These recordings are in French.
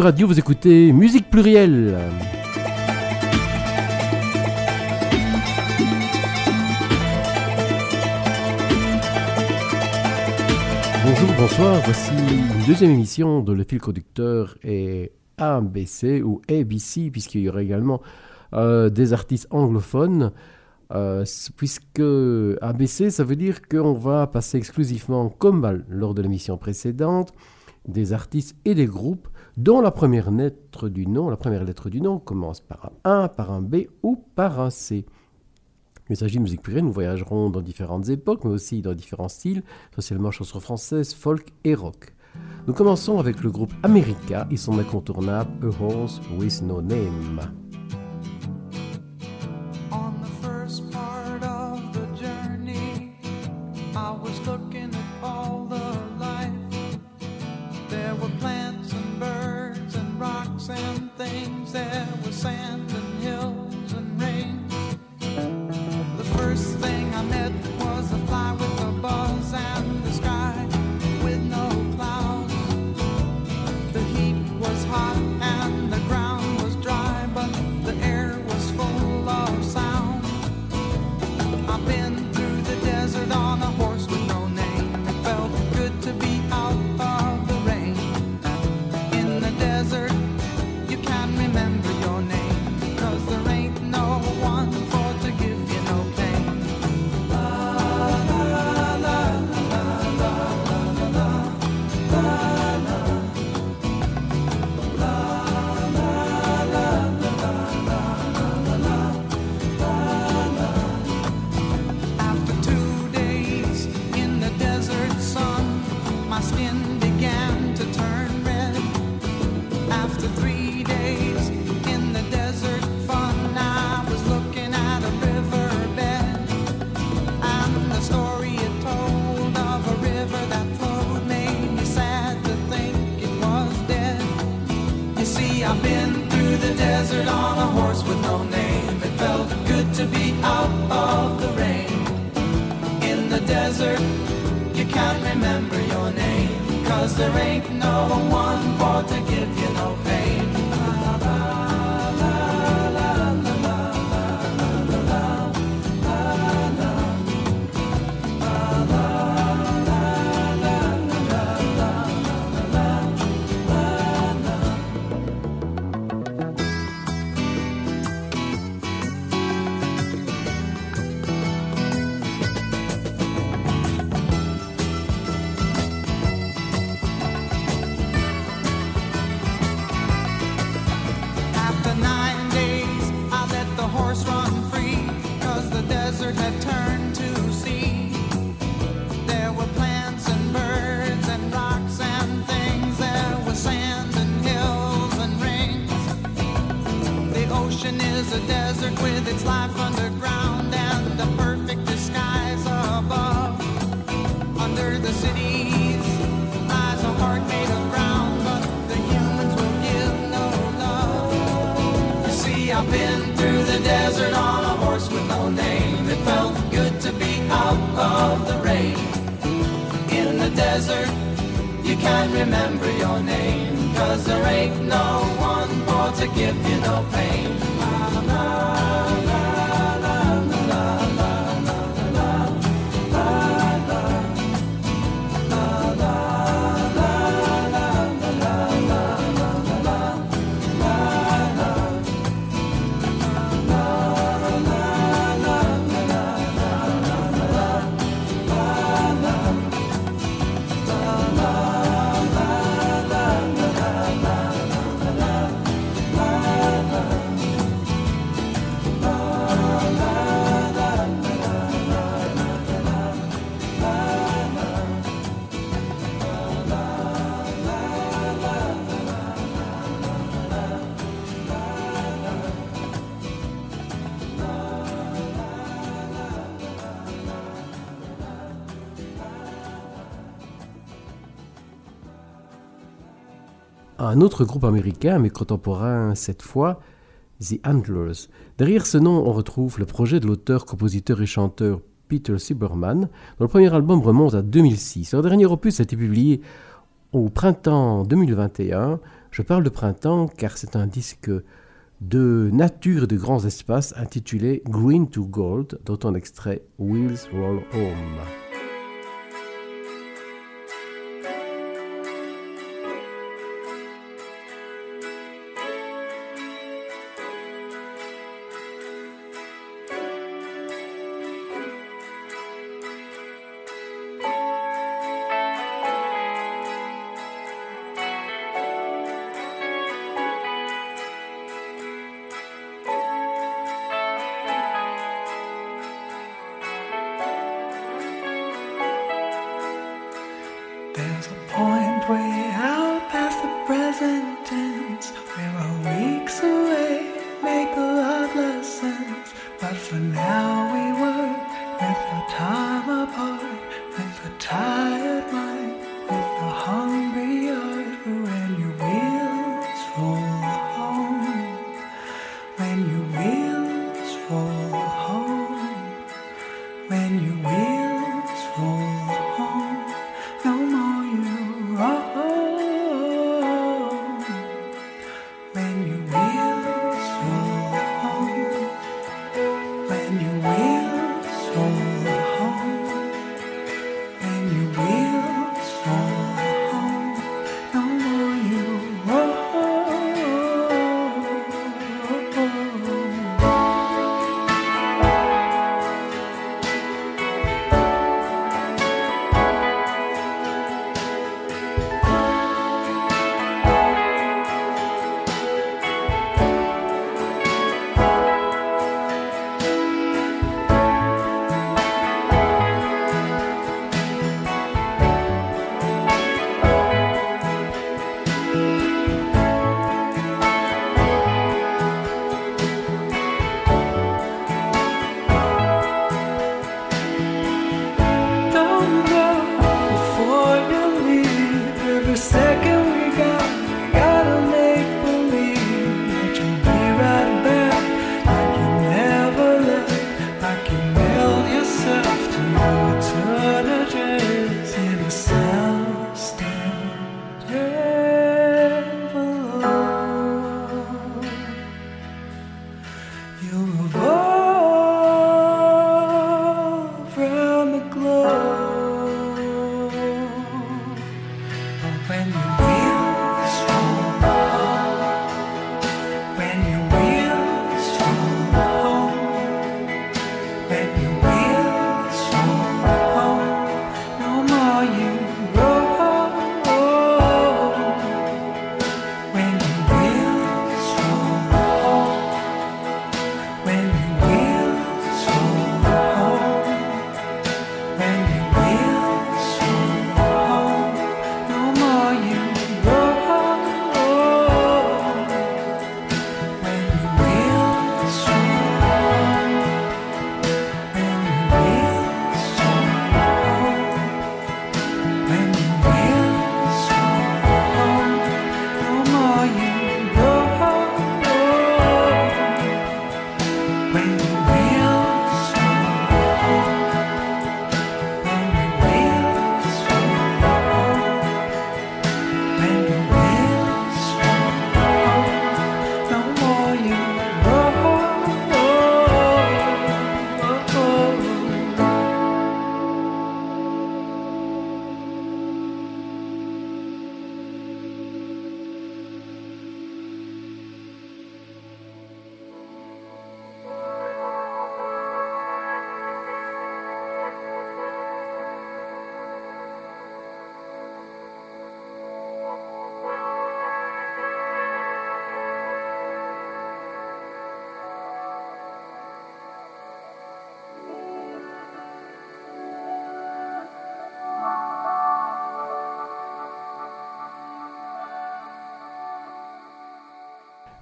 Radio, vous écoutez Musique Plurielle. Bonjour, bonsoir, voici une deuxième émission de Le fil conducteur et ABC ou ABC, puisqu'il y aura également euh, des artistes anglophones. Euh, puisque ABC, ça veut dire qu'on va passer exclusivement, comme lors de l'émission précédente, des artistes et des groupes dont la première lettre du nom, la première lettre du nom commence par un A, par un B ou par un C. Il s'agit de musique plurielle, nous voyagerons dans différentes époques, mais aussi dans différents styles, essentiellement chansons françaises, folk et rock. Nous commençons avec le groupe America et son incontournable A Horse with No Name. ocean is a desert with its life underground and the perfect disguise above. Under the cities lies a heart made of ground, but the humans will give no love. You see, I've been through the desert on a horse with no name. It felt good to be out of the rain. In the desert, you can't remember your name. Cause there ain't no one more to give you no pain. Un autre groupe américain, mais contemporain cette fois, The Antlers. Derrière ce nom, on retrouve le projet de l'auteur, compositeur et chanteur Peter Silberman, dont le premier album remonte à 2006. Leur dernier opus a été publié au printemps 2021, Je parle de printemps car c'est un disque de nature de grands espaces intitulé Green to Gold, dont on extrait Wheels Roll Home.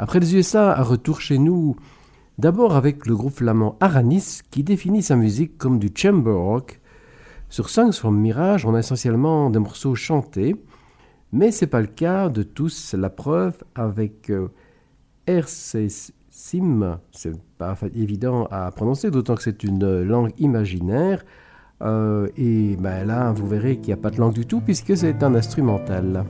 Après les USA, un retour chez nous, d'abord avec le groupe flamand Aranis qui définit sa musique comme du chamber rock. Sur Songs from Mirage, on a essentiellement des morceaux chantés, mais c'est pas le cas de tous. La preuve avec euh, RC Sim, c'est pas évident à prononcer, d'autant que c'est une langue imaginaire. Euh, et ben là, vous verrez qu'il n'y a pas de langue du tout puisque c'est un instrumental.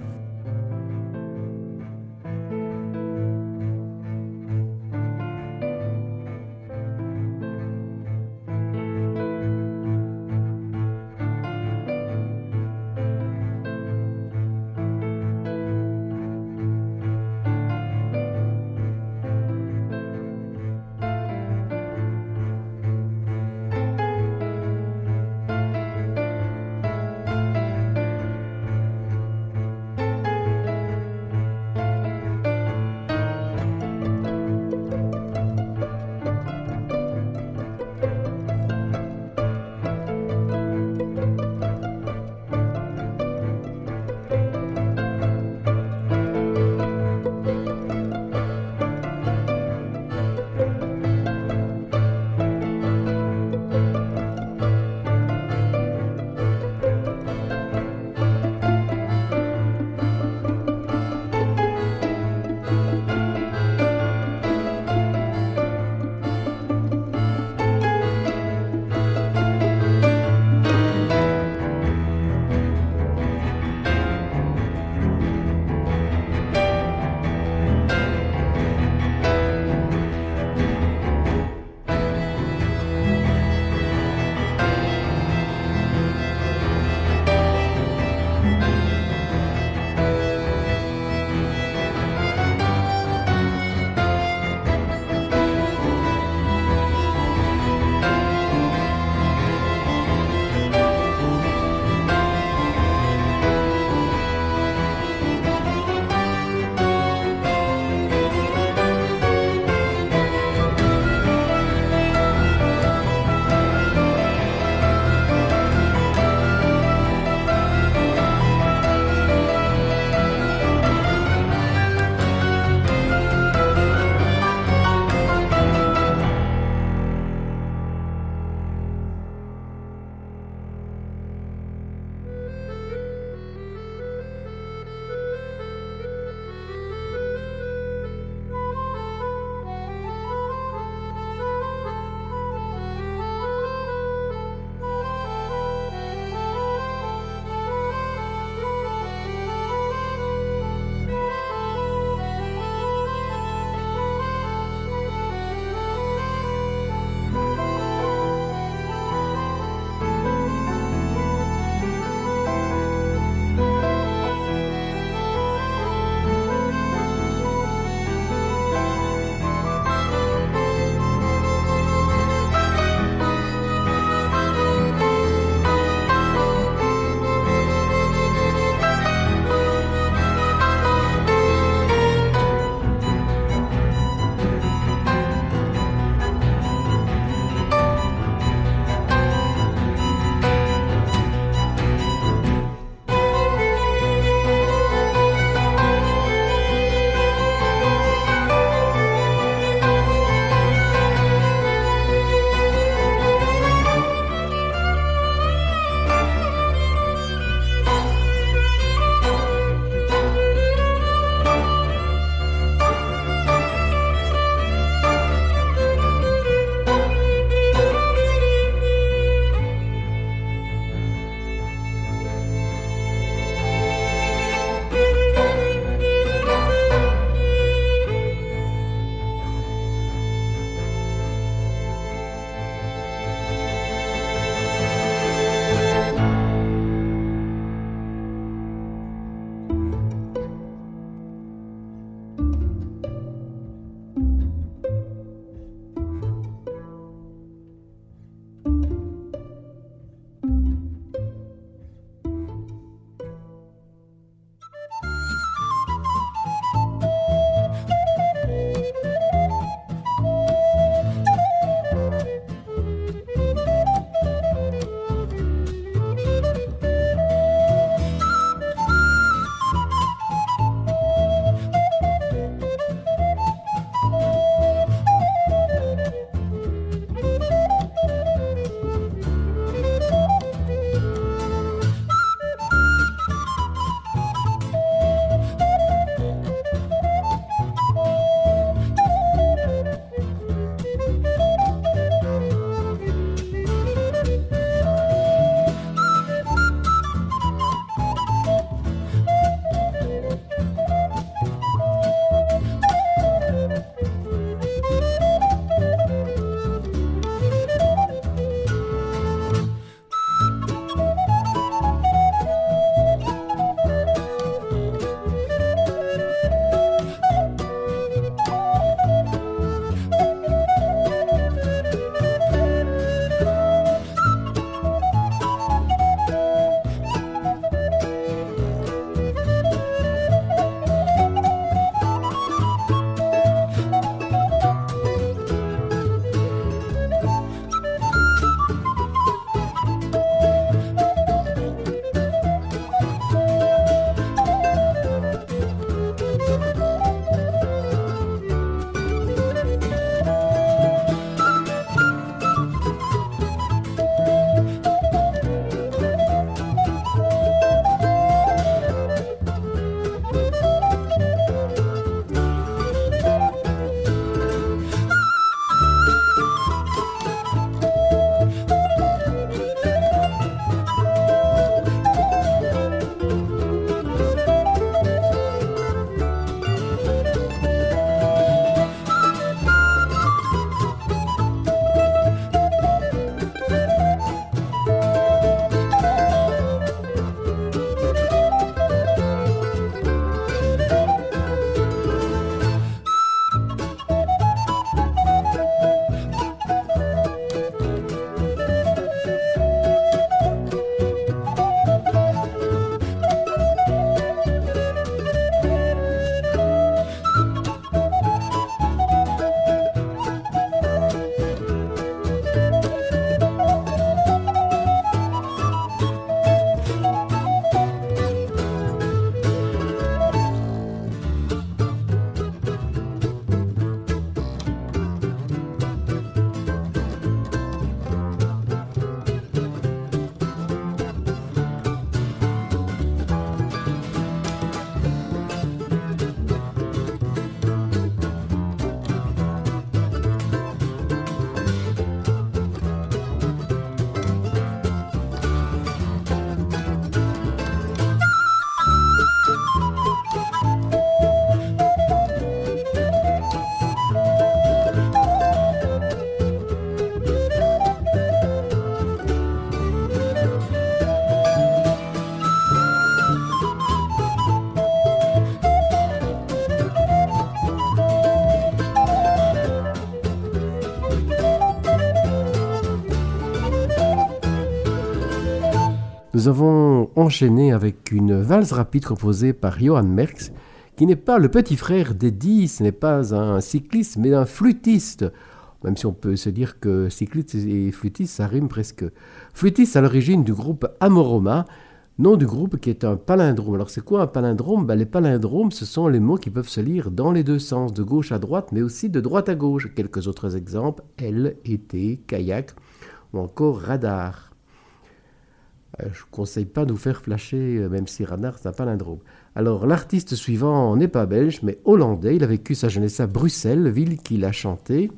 Nous avons enchaîné avec une valse rapide composée par Johann Merckx, qui n'est pas le petit frère d'Eddie, ce n'est pas un cycliste, mais un flûtiste. Même si on peut se dire que cycliste et flûtiste, ça rime presque. Flûtiste à l'origine du groupe Amoroma, nom du groupe qui est un palindrome. Alors c'est quoi un palindrome? Ben, Les palindromes, ce sont les mots qui peuvent se lire dans les deux sens, de gauche à droite, mais aussi de droite à gauche. Quelques autres exemples, L, été, kayak ou encore radar. Euh, je ne conseille pas de vous faire flasher, euh, même si Radar, c'est un palindrome. Alors, l'artiste suivant n'est pas belge, mais hollandais. Il a vécu sa jeunesse à Bruxelles, ville qu'il a chanté.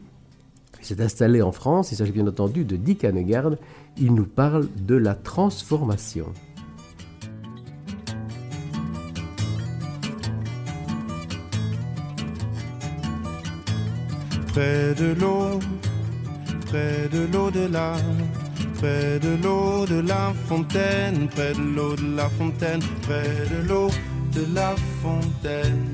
Il s'est installé en France. Il s'agit bien entendu de Dick Hanegard. Il nous parle de la transformation. Près de l'eau, près de l'au-delà près de l'eau de la fontaine, près de l'eau de la fontaine, près de l'eau de la fontaine.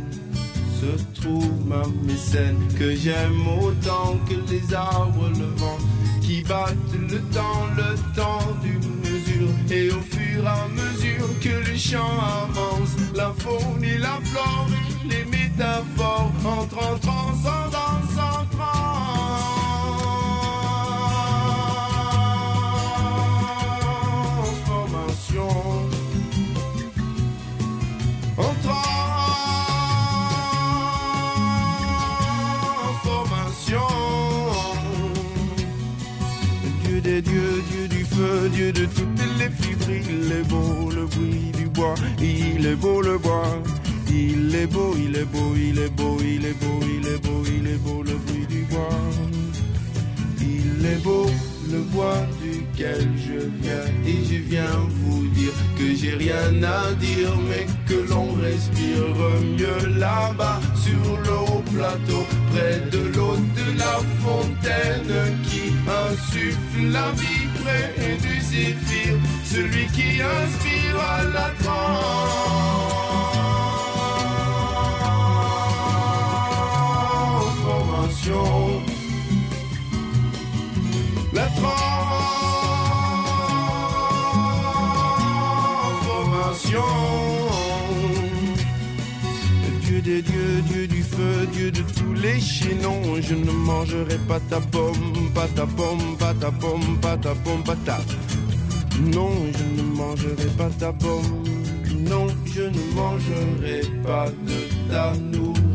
Se trouve ma mécène que j'aime autant que les arbres, le vent qui battent le temps, le temps d'une mesure. Et au fur et à mesure que le chant avance, la faune et la flore, les métaphores entrent en transcendance, en Dieu, Dieu du feu, Dieu de toutes les fibres. Il est beau le bruit du bois, il est beau le bois. Il est beau, il est beau, il est beau, il est beau, il est beau, il est beau le bruit du bois. Il est beau le bois duquel je viens. Et je viens vous dire que j'ai rien à dire mais que l'on respire mieux là-bas sur le haut plateau près de l'eau de la fontaine qui insuffle la vie près du zéphyr celui qui inspire à la transformation la transformation. Dieu des dieux, Dieu du feu, Dieu de tous les chaînons. Je ne mangerai pas ta pomme, pas ta pomme, pas ta pomme, pas ta pomme, pas ta. Non, je ne mangerai pas ta pomme. Non, je ne mangerai pas de ta nourriture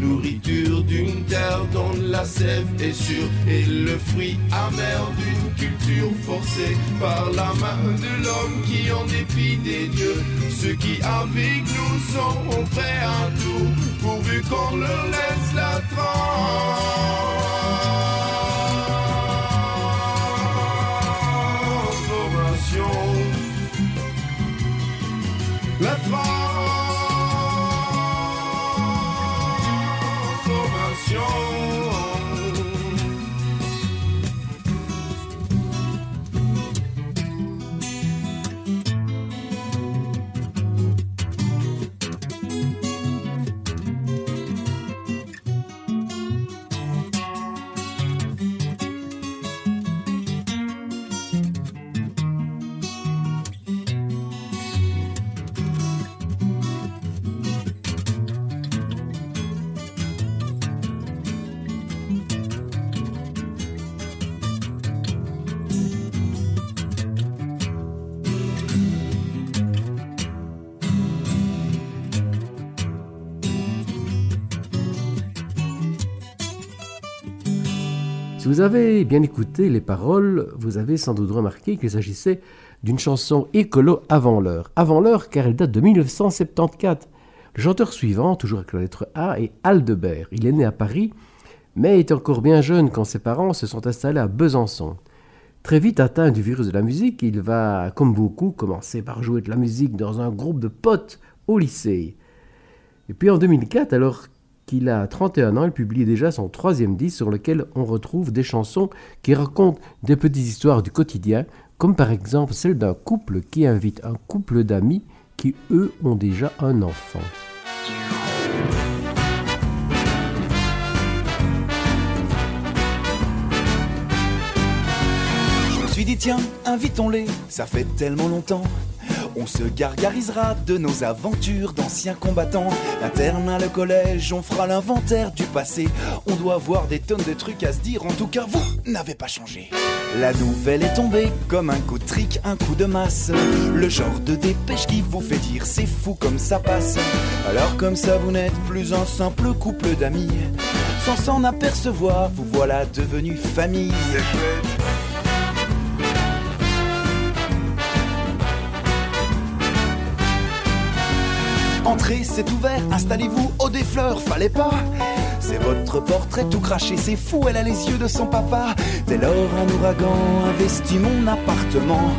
nourriture d'une terre dont la sève est sûre et le fruit amer d'une culture forcée par la main de l'homme qui en dépit des dieux, ceux qui avec nous sont prêts à tout, pourvu qu'on leur laisse la transformation. La transformation. Vous avez bien écouté les paroles, vous avez sans doute remarqué qu'il s'agissait d'une chanson écolo avant l'heure. Avant l'heure car elle date de 1974. Le chanteur suivant, toujours avec la lettre A, est Aldebert. Il est né à Paris, mais est encore bien jeune quand ses parents se sont installés à Besançon. Très vite atteint du virus de la musique, il va, comme beaucoup, commencer par jouer de la musique dans un groupe de potes au lycée. Et puis en 2004, alors qu'il a 31 ans, il publie déjà son troisième disque sur lequel on retrouve des chansons qui racontent des petites histoires du quotidien, comme par exemple celle d'un couple qui invite un couple d'amis qui, eux, ont déjà un enfant. tiens, invitons-les, ça fait tellement longtemps. On se gargarisera de nos aventures d'anciens combattants. L'internat, le collège, on fera l'inventaire du passé. On doit avoir des tonnes de trucs à se dire, en tout cas vous n'avez pas changé. La nouvelle est tombée comme un coup de trick, un coup de masse. Le genre de dépêche qui vous fait dire c'est fou comme ça passe. Alors comme ça vous n'êtes plus un simple couple d'amis. Sans s'en apercevoir, vous voilà devenu famille. Entrez, c'est ouvert, installez-vous au des fleurs, fallait pas. C'est votre portrait tout craché, c'est fou, elle a les yeux de son papa. Dès lors, un ouragan investit mon appartement.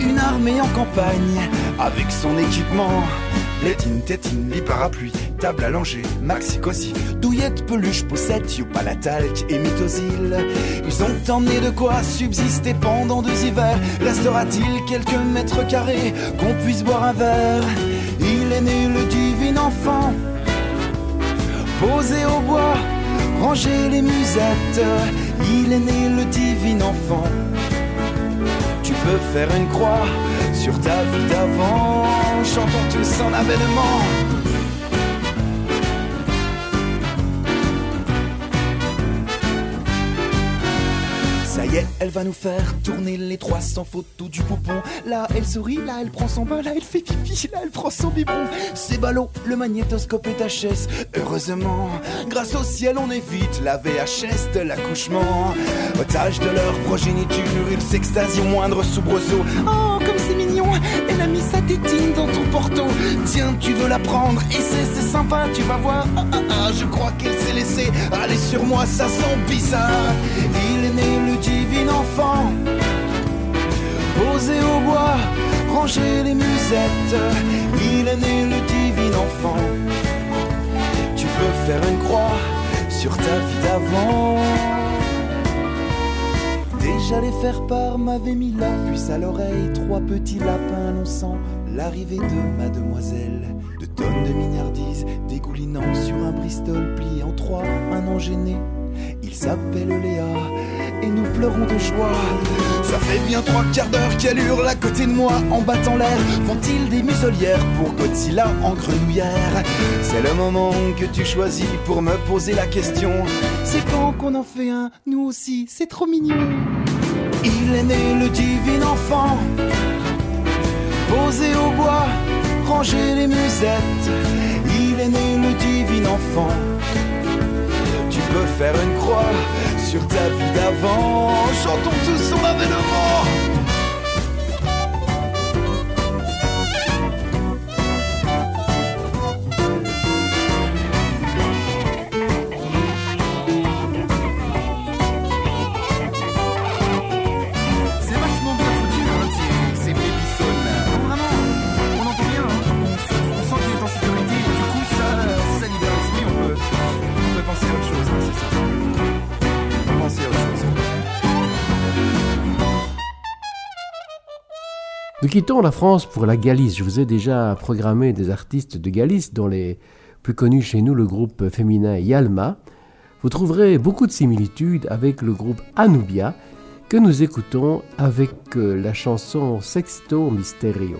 Une armée en campagne, avec son équipement. Létine, tétine, lit parapluie, table langer, maxi cosy, douillette, peluche, poussette, talc et mythosil. Ils ont emmené de quoi subsister pendant deux hivers. Restera-t-il quelques mètres carrés qu'on puisse boire un verre? Est né le divin enfant, posé au bois, ranger les musettes. Il est né le divin enfant. Tu peux faire une croix sur ta vie d'avant. Chantons tous en avènement. Ça y est, elle va nous faire tourner les 300 photos du poupon. Là, elle sourit, là, elle prend son bain, là, elle fait pipi, là, elle prend son biberon. C'est ballot, le magnétoscope est HS. Heureusement, grâce au ciel, on évite la VHS de l'accouchement. Otage de leur progéniture, ils s'extasient au moindre soubresaut. Oh, comme c'est elle a mis sa tétine dans ton porto. Tiens, tu veux la prendre, et c'est sympa, tu vas voir. Ah, ah, ah, je crois qu'elle s'est laissée aller sur moi, ça sent bizarre. Il est né le divin enfant, posé au bois, ranger les musettes. Il est né le divin enfant. Tu peux faire une croix sur ta vie d'avant. Déjà les faire part m'avaient mis la puce à l'oreille. Trois petits lapins annonçant l'arrivée de mademoiselle. De tonnes de mignardises dégoulinant sur un Bristol plié en trois. Un an gêné, il s'appelle Léa nous pleurons de joie. Ça fait bien trois quarts d'heure qu'elle hurle à côté de moi en battant l'air. Font-ils des muselières pour Godzilla en grenouillère? C'est le moment que tu choisis pour me poser la question. C'est quand qu'on en fait un, nous aussi, c'est trop mignon. Il est né le divin enfant, posé au bois, ranger les musettes. Il est né le divin enfant. Tu peux faire une croix sur ta vie d'avant. Chantons tous son avènement. Quittons la France pour la Galice. Je vous ai déjà programmé des artistes de Galice, dont les plus connus chez nous, le groupe féminin Yalma. Vous trouverez beaucoup de similitudes avec le groupe Anubia, que nous écoutons avec euh, la chanson Sexto Misterio.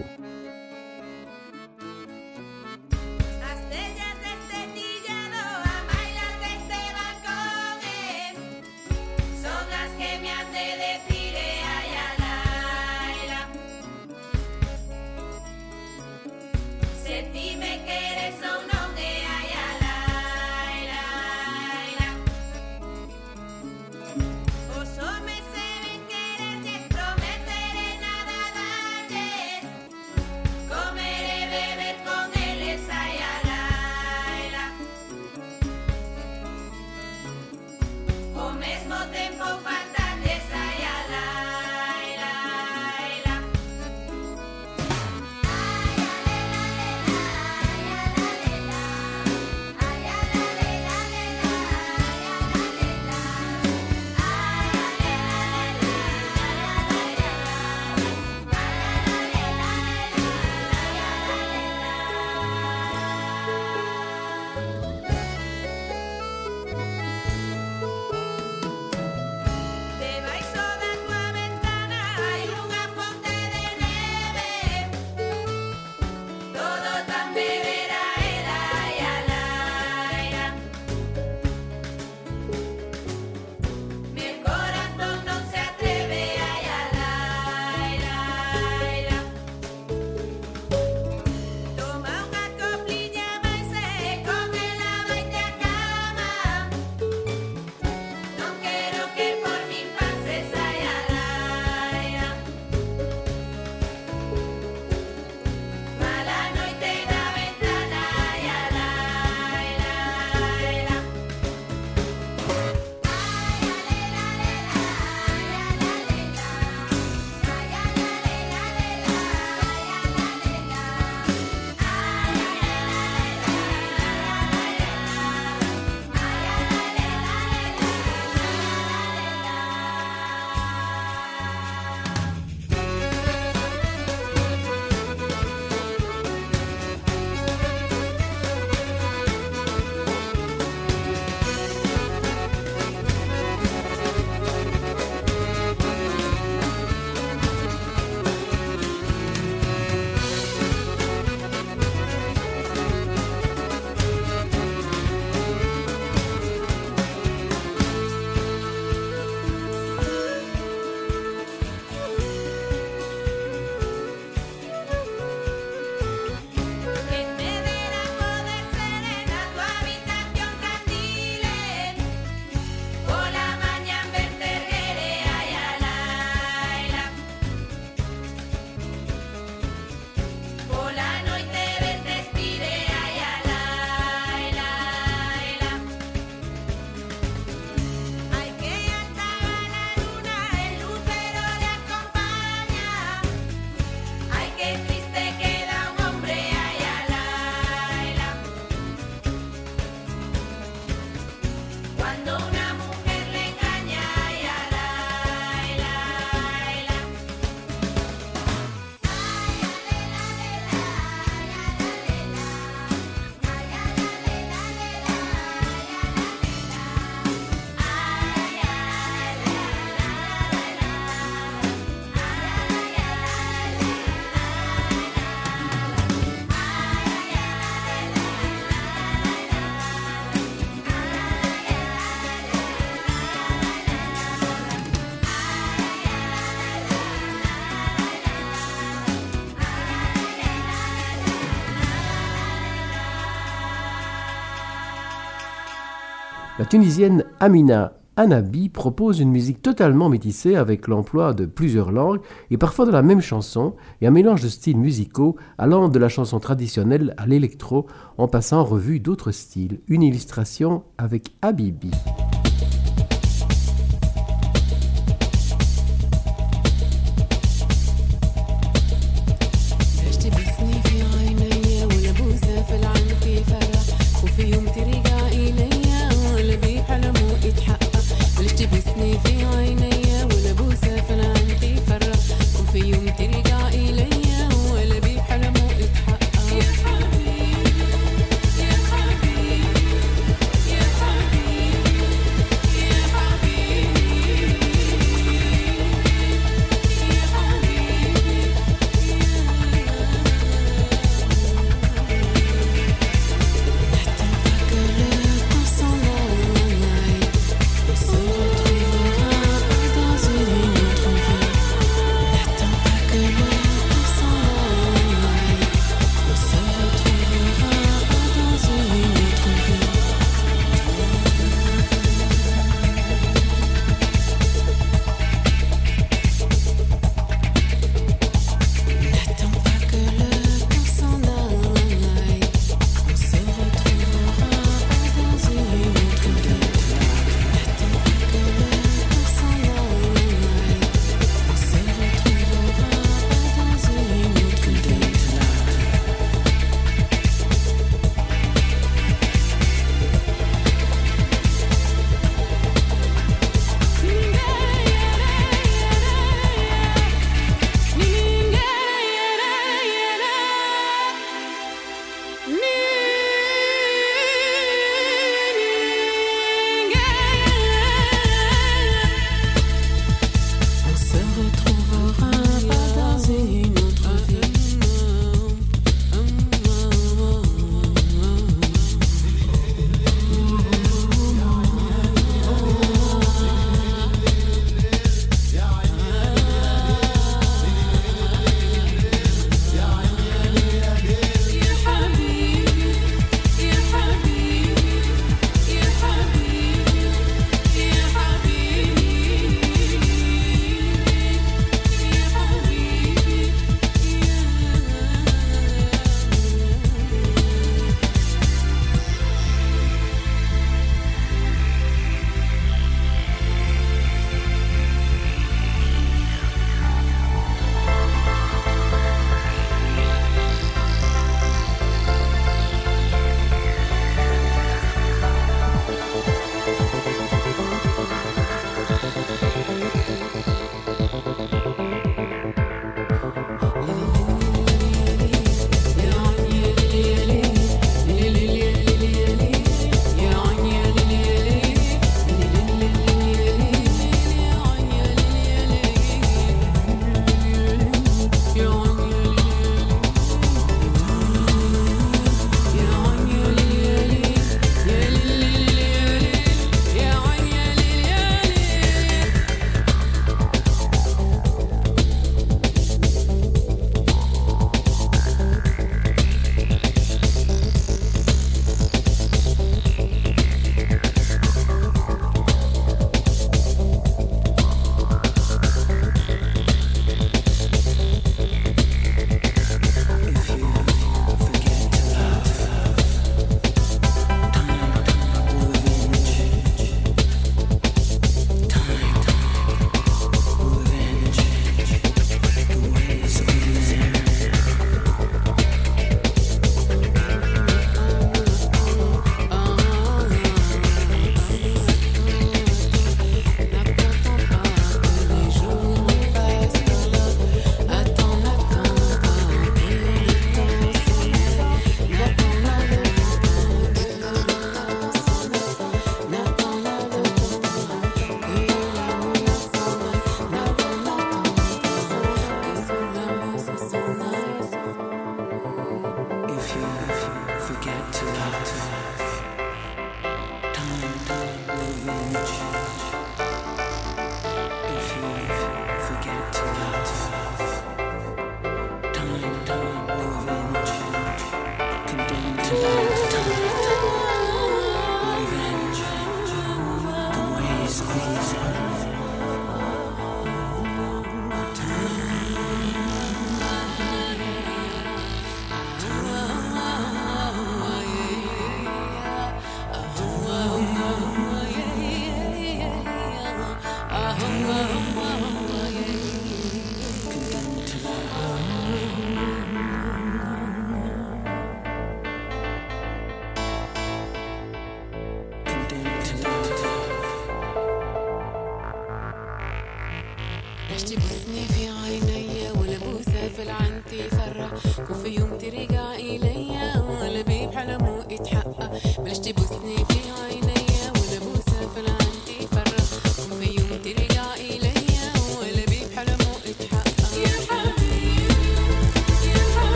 La Tunisienne Amina Anabi propose une musique totalement métissée avec l'emploi de plusieurs langues et parfois de la même chanson et un mélange de styles musicaux allant de la chanson traditionnelle à l'électro en passant en revue d'autres styles. Une illustration avec Habibi.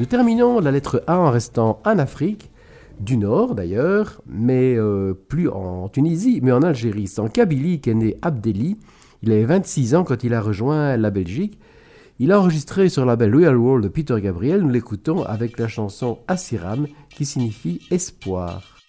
Nous terminons la lettre A en restant en Afrique, du Nord d'ailleurs, mais euh, plus en Tunisie, mais en Algérie. C'est en Kabylie qu'est né Abdelli. Il avait 26 ans quand il a rejoint la Belgique. Il a enregistré sur la belle Real World de Peter Gabriel. Nous l'écoutons avec la chanson Asiram qui signifie espoir.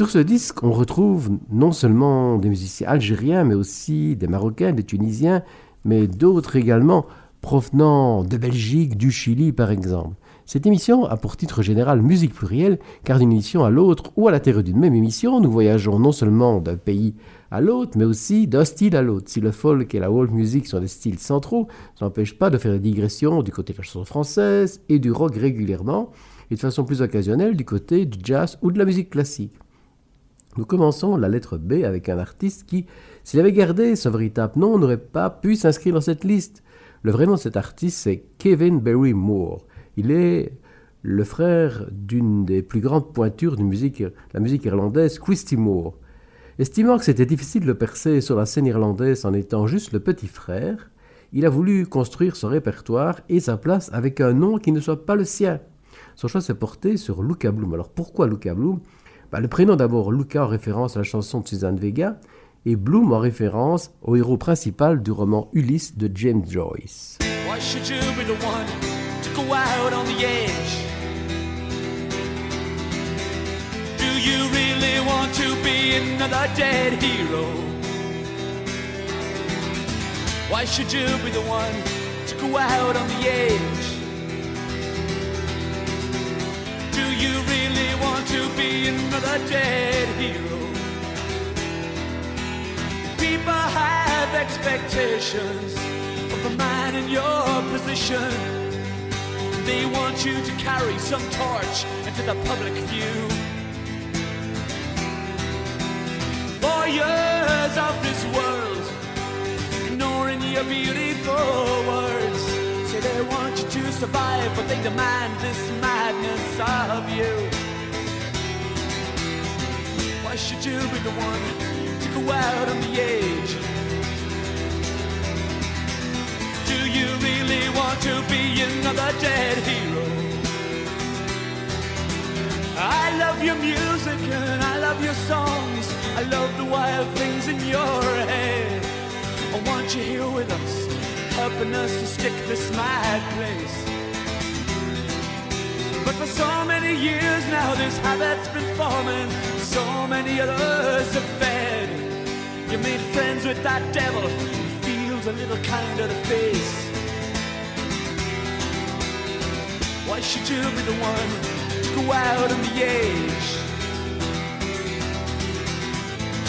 Sur ce disque, on retrouve non seulement des musiciens algériens, mais aussi des Marocains, des Tunisiens, mais d'autres également, provenant de Belgique, du Chili par exemple. Cette émission a pour titre général Musique plurielle, car d'une émission à l'autre ou à l'intérieur d'une même émission, nous voyageons non seulement d'un pays à l'autre, mais aussi d'un style à l'autre. Si le folk et la world music sont des styles centraux, ça n'empêche pas de faire des digressions du côté de la chanson française et du rock régulièrement, et de façon plus occasionnelle du côté du jazz ou de la musique classique. Nous commençons la lettre B avec un artiste qui, s'il avait gardé son véritable nom, n'aurait pas pu s'inscrire dans cette liste. Le vrai nom de cet artiste, c'est Kevin Barry Moore. Il est le frère d'une des plus grandes pointures de musique, la musique irlandaise, Christy Moore. Estimant que c'était difficile de percer sur la scène irlandaise en étant juste le petit frère, il a voulu construire son répertoire et sa place avec un nom qui ne soit pas le sien. Son choix s'est porté sur Luca Bloom. Alors pourquoi Luca Bloom? Bah, Le prénom d'abord Luca en référence à la chanson de Suzanne Vega et Bloom en référence au héros principal du roman Ulysse de James Joyce. Why should you be the one to go out on the edge? Do you really want to be another dead hero? Why should you be the one to go out on the edge? Do you really want to be another dead hero? People have expectations of a man in your position. They want you to carry some torch into the public view. Voyeurs of this world, ignoring your beautiful words. Say they want survive, but they demand this madness of you. Why should you be the one to go out on the edge? Do you really want to be another dead hero? I love your music and I love your songs. I love the wild things in your head. I want you here with us, helping us to stick this mad place. But for so many years now, this habit's been forming. So many others have fed. You made friends with that devil who feels a little kind of the face. Why should you be the one to go out on the age?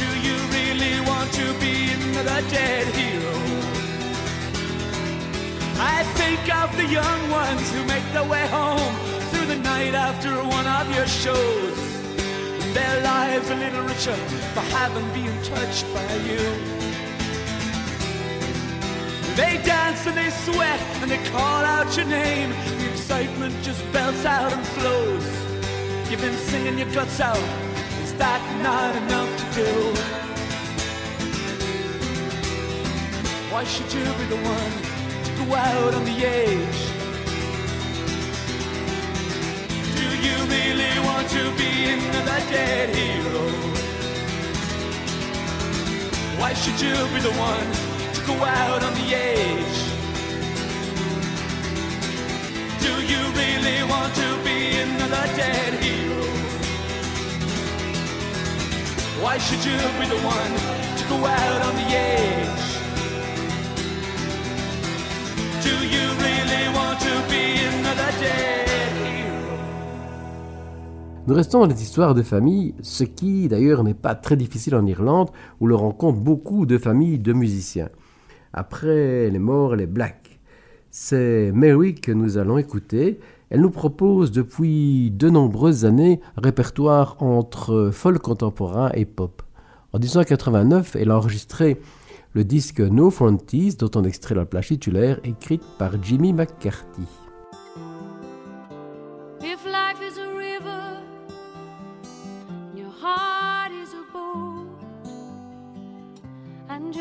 Do you really want to be another dead hero? I think of the young ones who make their way home the night after one of your shows. Their lives a little richer for having been touched by you. They dance and they sweat and they call out your name. The excitement just belts out and flows. You've been singing your guts out. Is that not enough to do? Why should you be the one to go out on the edge? You really want to be another dead hero? Why should you be the one to go out on the edge? Do you really want to be another dead hero? Why should you be the one to go out on the edge? Do you really want to be another dead? Nous restons dans les histoires de famille, ce qui d'ailleurs n'est pas très difficile en Irlande, où l'on rencontre beaucoup de familles de musiciens. Après les morts les blacks, c'est Mary que nous allons écouter. Elle nous propose depuis de nombreuses années un répertoire entre folk contemporain et pop. En 1989, elle a enregistré le disque No Fronties, dont on extrait la plage titulaire écrite par Jimmy McCarthy.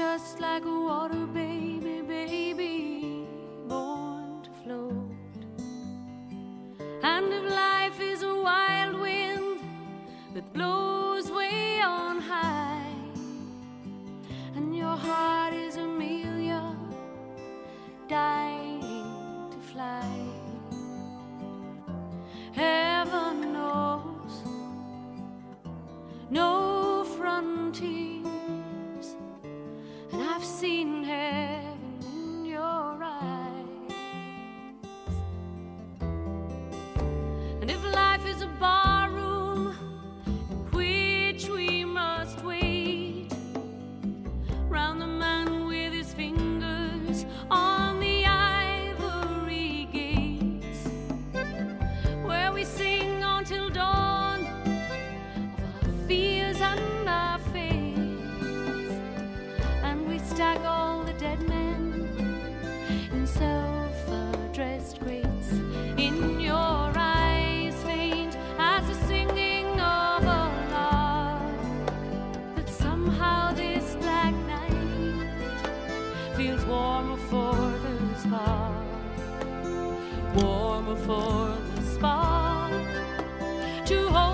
Just like a water baby, baby, born to float. And if life is a wild wind that blows way on high, and your heart is Amelia, dying to fly. Heaven knows, no so and I've seen heaven in your eyes. And if life is a bar, like all the dead men in silver dressed graves. In your eyes faint as the singing of a lark. But somehow this black night feels warmer for the spark. Warmer for the spark to hold.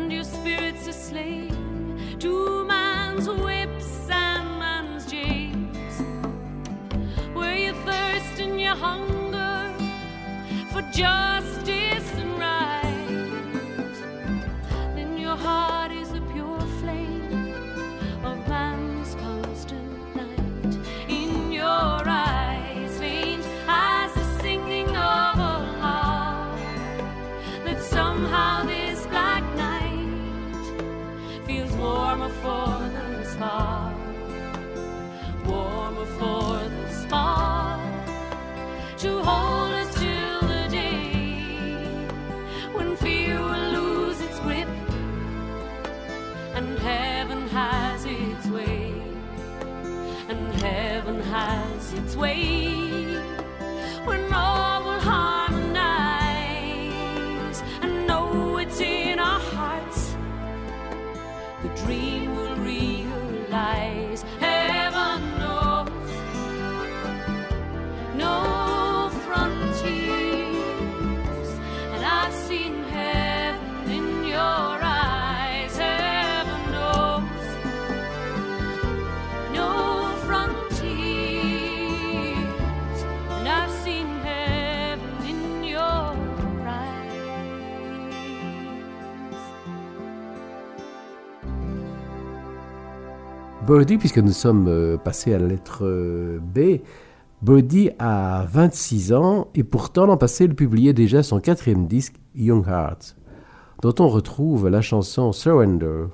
and your spirits a slave to man's whips and man's james. Where you thirst and you hunger for justice? has its way. Birdie, puisque nous sommes euh, passés à la lettre euh, B, Birdie a 26 ans et pourtant l'an passé, il publiait déjà son quatrième disque, Young Hearts, dont on retrouve la chanson Surrender,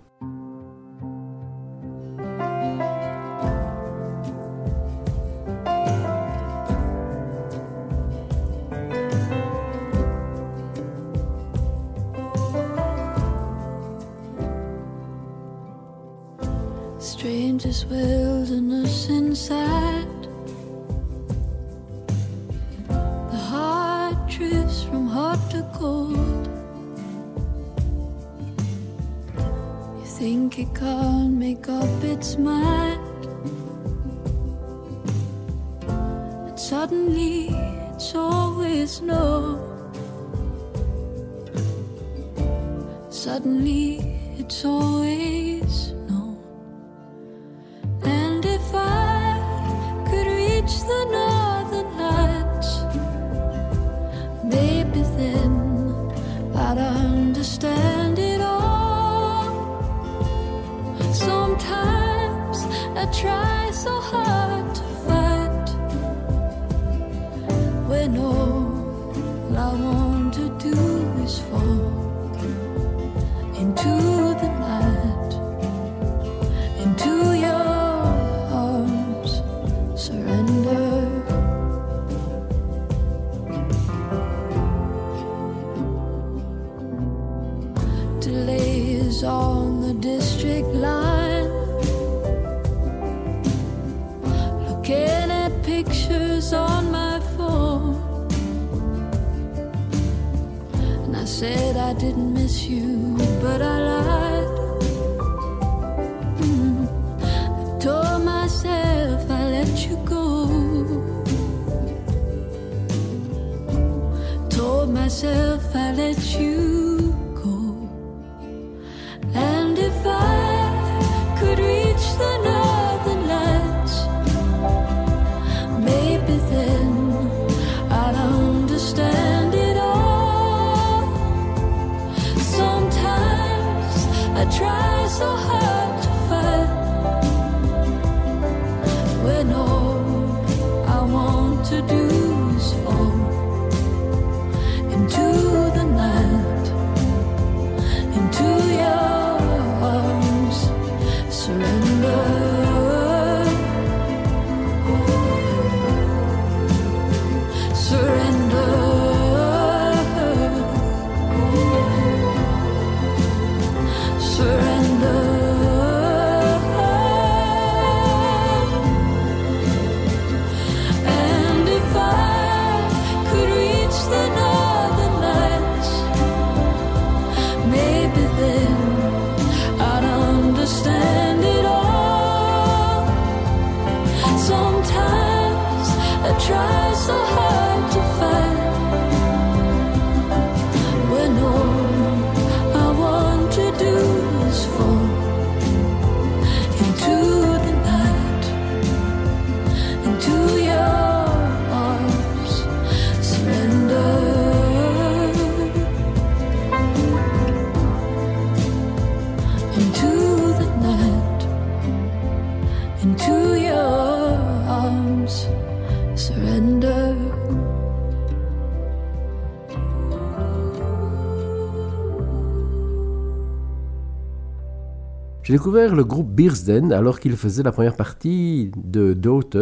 découvert le groupe Beersden alors qu'il faisait la première partie de Dote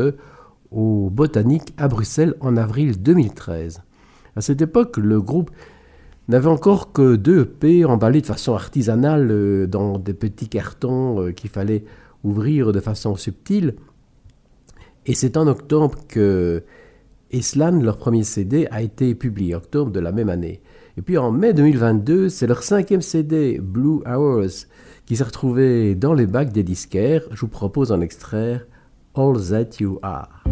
au Botanique à Bruxelles en avril 2013. À cette époque, le groupe n'avait encore que deux EP emballés de façon artisanale euh, dans des petits cartons euh, qu'il fallait ouvrir de façon subtile. Et c'est en octobre que Islan, leur premier CD, a été publié, octobre de la même année. Et puis en mai 2022, c'est leur cinquième CD, Blue Hours, qui s'est retrouvé dans les bacs des disquaires. Je vous propose en extraire All That You Are.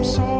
I'm sorry,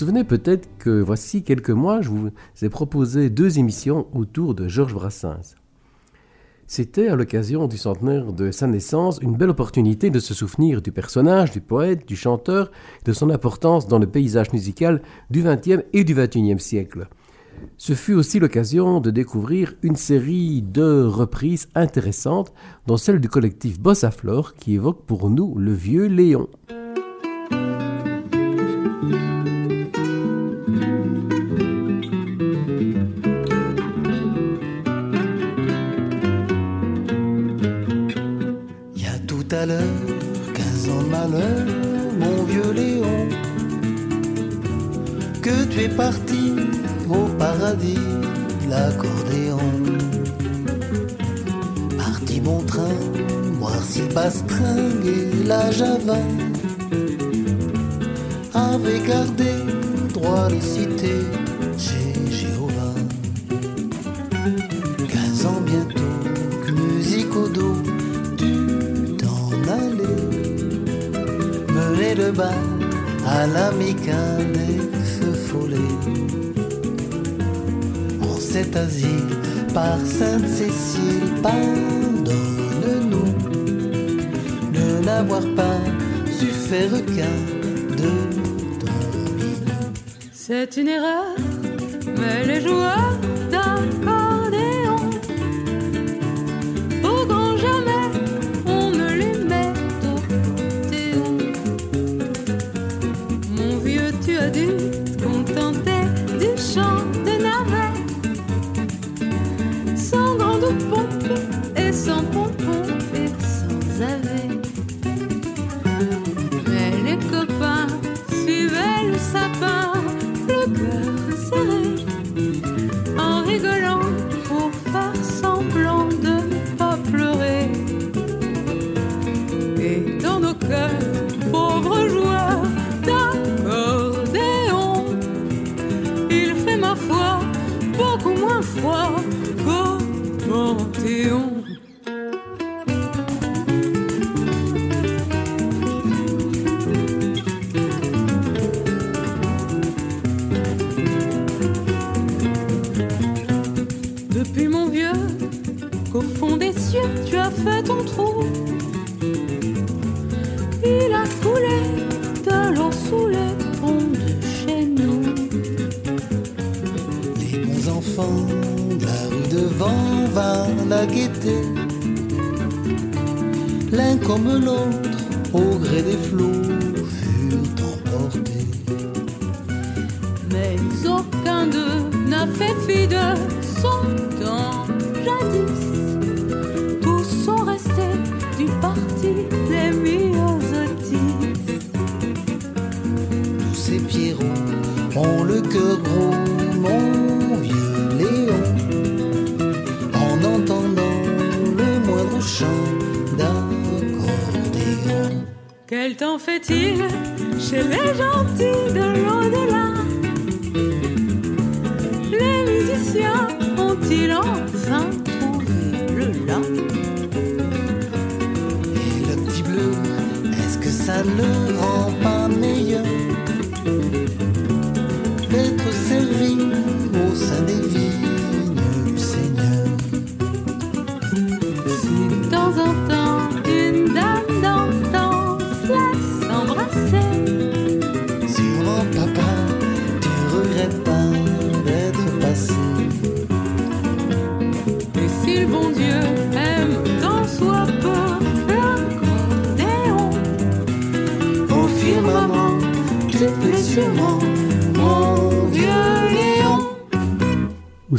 souvenez peut-être que voici quelques mois, je vous ai proposé deux émissions autour de Georges Brassens. C'était à l'occasion du centenaire de sa naissance une belle opportunité de se souvenir du personnage, du poète, du chanteur, de son importance dans le paysage musical du XXe et du XXIe siècle. Ce fut aussi l'occasion de découvrir une série de reprises intéressantes, dont celle du collectif Boss à Flore qui évoque pour nous le vieux Léon. Voir s'il passe tringue la java. Avait gardé droit de cité chez Jéhovah. 15 ans bientôt, que musique au dos, tu t'en allais. Mener le bal à l'amicale des feux. En cet asile, par Sainte-Cécile, pardonne-nous de n'avoir pas su faire qu'un de C'est une erreur, mais les joueurs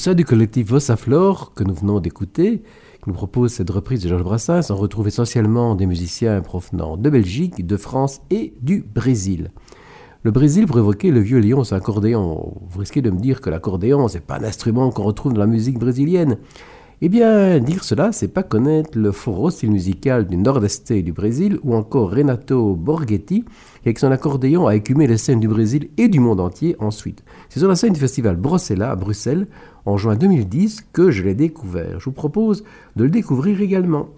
Sein du collectif Vossa Flore, que nous venons d'écouter, qui nous propose cette reprise de Georges Brassens, on retrouve essentiellement des musiciens provenant de Belgique, de France et du Brésil. Le Brésil, pour évoquer le vieux lion, c'est accordéon. Vous risquez de me dire que l'accordéon, c'est pas un instrument qu'on retrouve dans la musique brésilienne. Eh bien, dire cela, c'est pas connaître le fort style musical du nord-est du Brésil ou encore Renato Borghetti, qui avec son accordéon a écumé les scènes du Brésil et du monde entier ensuite. C'est sur la scène du festival Brossella à Bruxelles en juin 2010 que je l'ai découvert. Je vous propose de le découvrir également.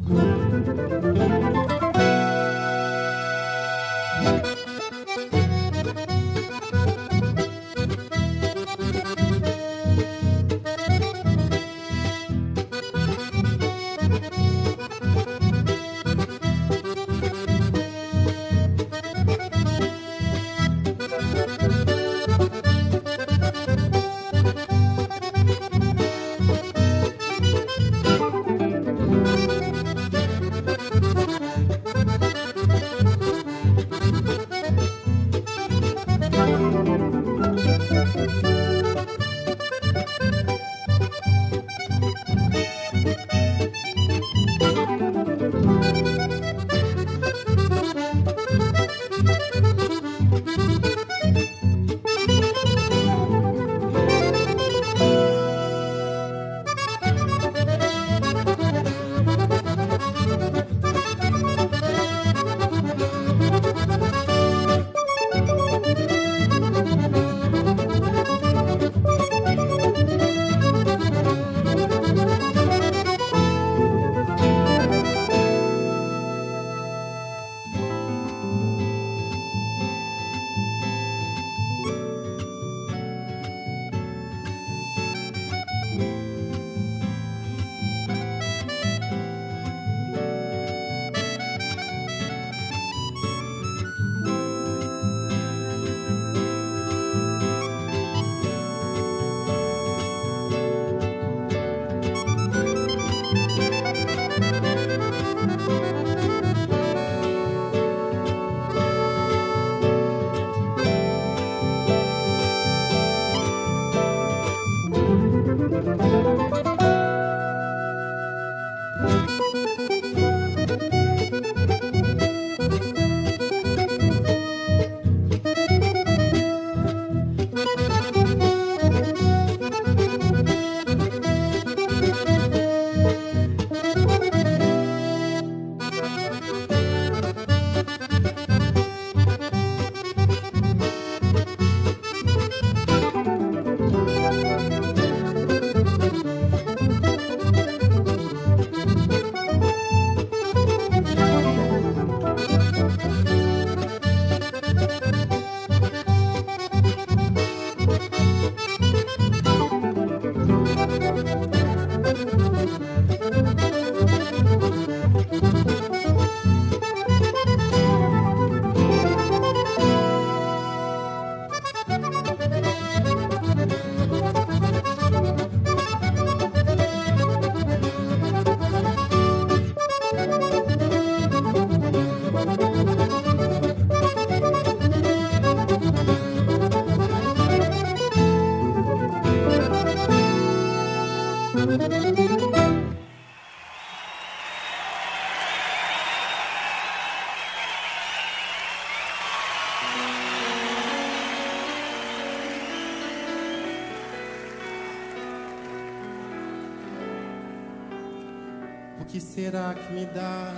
Me dá?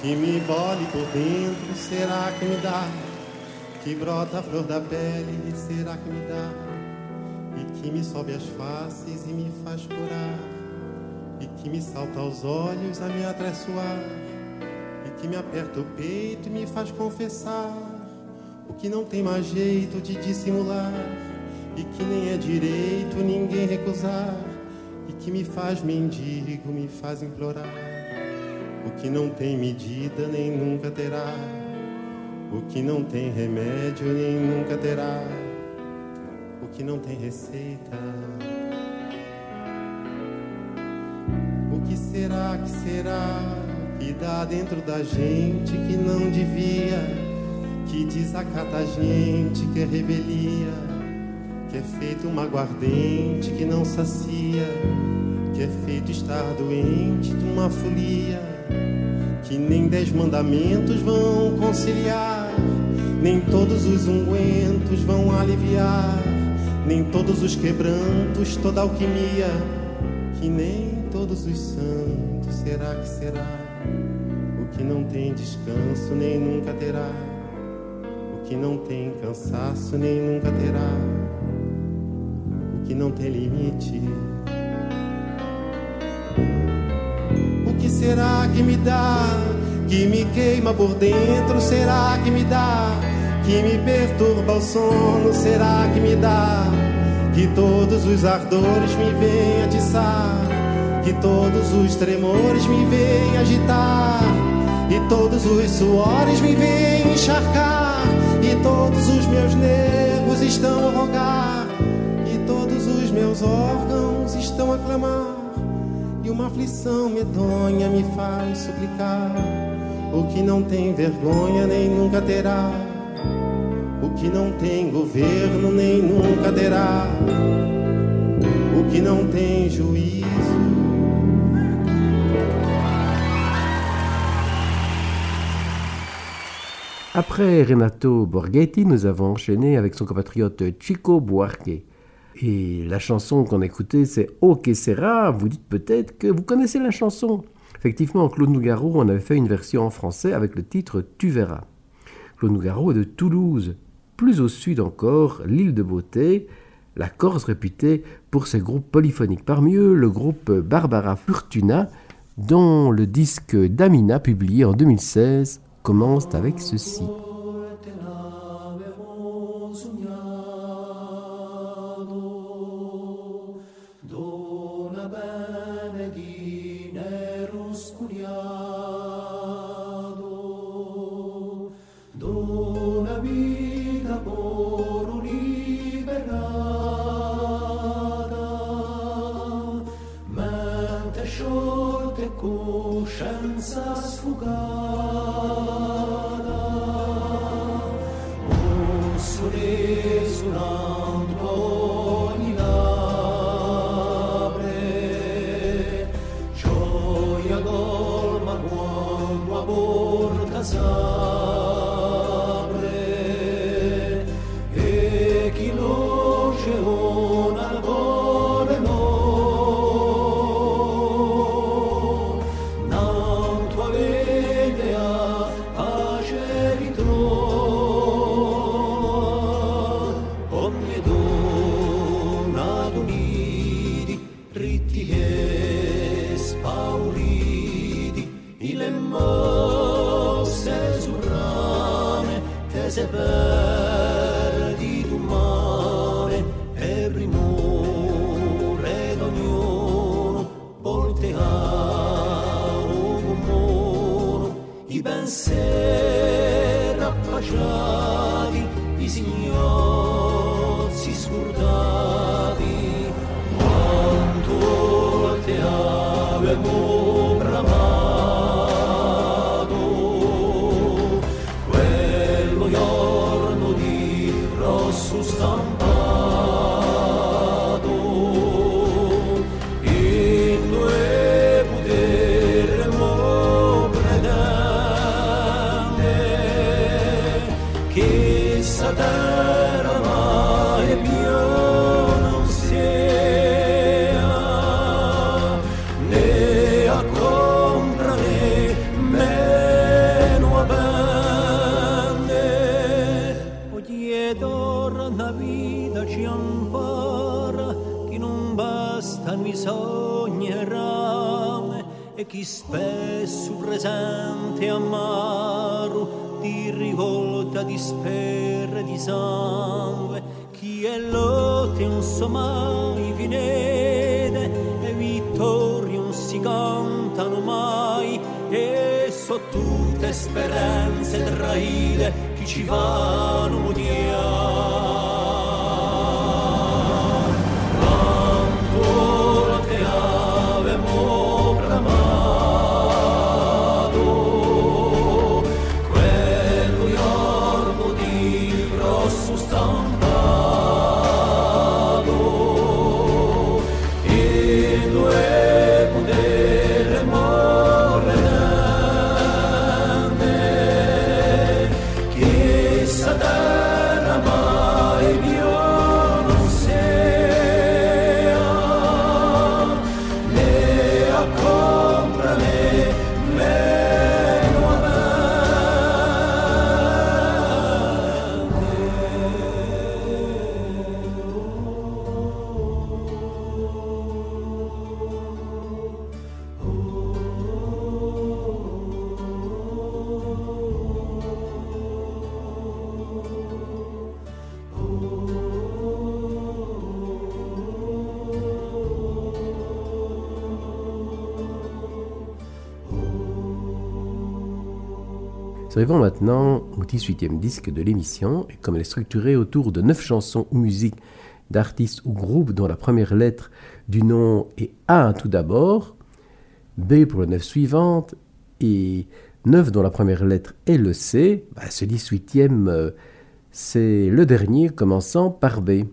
Que me bole por dentro, será que me dá? Que brota a flor da pele, será que me dá? E que me sobe as faces e me faz curar. E que me salta aos olhos a me atraiçoar. E que me aperta o peito e me faz confessar. O que não tem mais jeito de dissimular. E que nem é direito ninguém recusar. E que me faz mendigo, me faz implorar. O que não tem medida nem nunca terá. O que não tem remédio nem nunca terá. O que não tem receita. O que será que será que dá dentro da gente que não devia, que desacata a gente, que é revelia, que é feito uma aguardente que não sacia, que é feito estar doente de uma folia, que nem dez mandamentos vão conciliar, nem todos os ungüentos vão aliviar, nem todos os quebrantos, toda alquimia que nem todos os santos, será que será? O que não tem descanso nem nunca terá, o que não tem cansaço nem nunca terá, o que não tem limite. Que será que me dá, que me queima por dentro? Será que me dá, que me perturba o sono? Será que me dá, que todos os ardores me vêm atiçar? Que todos os tremores me vêm agitar? E todos os suores me vêm encharcar? E todos os meus nervos estão a rogar? E todos os meus órgãos estão a clamar? Uma aflição medonha me faz suplicar o que não tem vergonha nem nunca terá, o que não tem governo nem nunca terá, o que não tem juízo. Après Renato Borghetti, nous avons enchaîné avec son compatriote Chico Buarque. Et la chanson qu'on a écoutée, c'est O que sera. Vous dites peut-être que vous connaissez la chanson. Effectivement, Claude Nougaro en avait fait une version en français avec le titre Tu verras. Claude Nougaro est de Toulouse. Plus au sud encore, l'île de Beauté, la Corse réputée pour ses groupes polyphoniques. Parmi eux, le groupe Barbara Fortuna, dont le disque d'Amina, publié en 2016, commence avec ceci. Presente amaro di rivolta di sperre di sangue. Chi è lotte non so mai finite e vittorie non si cantano mai. E so tutte speranze traite chi ci vanno quanto arrivons maintenant au 18e disque de l'émission, et comme elle est structurée autour de 9 chansons ou musiques d'artistes ou groupes dont la première lettre du nom est A tout d'abord, B pour les 9 suivantes, et 9 dont la première lettre est le C, bah, ce 18e, euh, c'est le dernier commençant par B.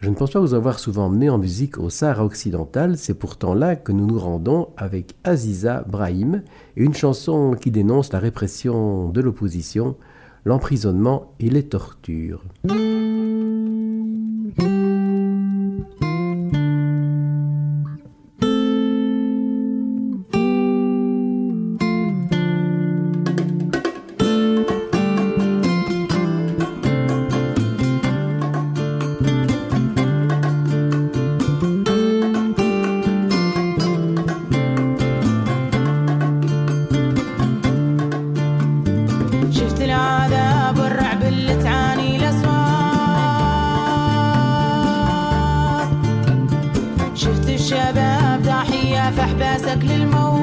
Je ne pense pas vous avoir souvent emmené en musique au Sahara occidental, c'est pourtant là que nous nous rendons avec Aziza Brahim et une chanson qui dénonce la répression de l'opposition, l'emprisonnement et les tortures. الشباب ضحية في أحباسك للموت.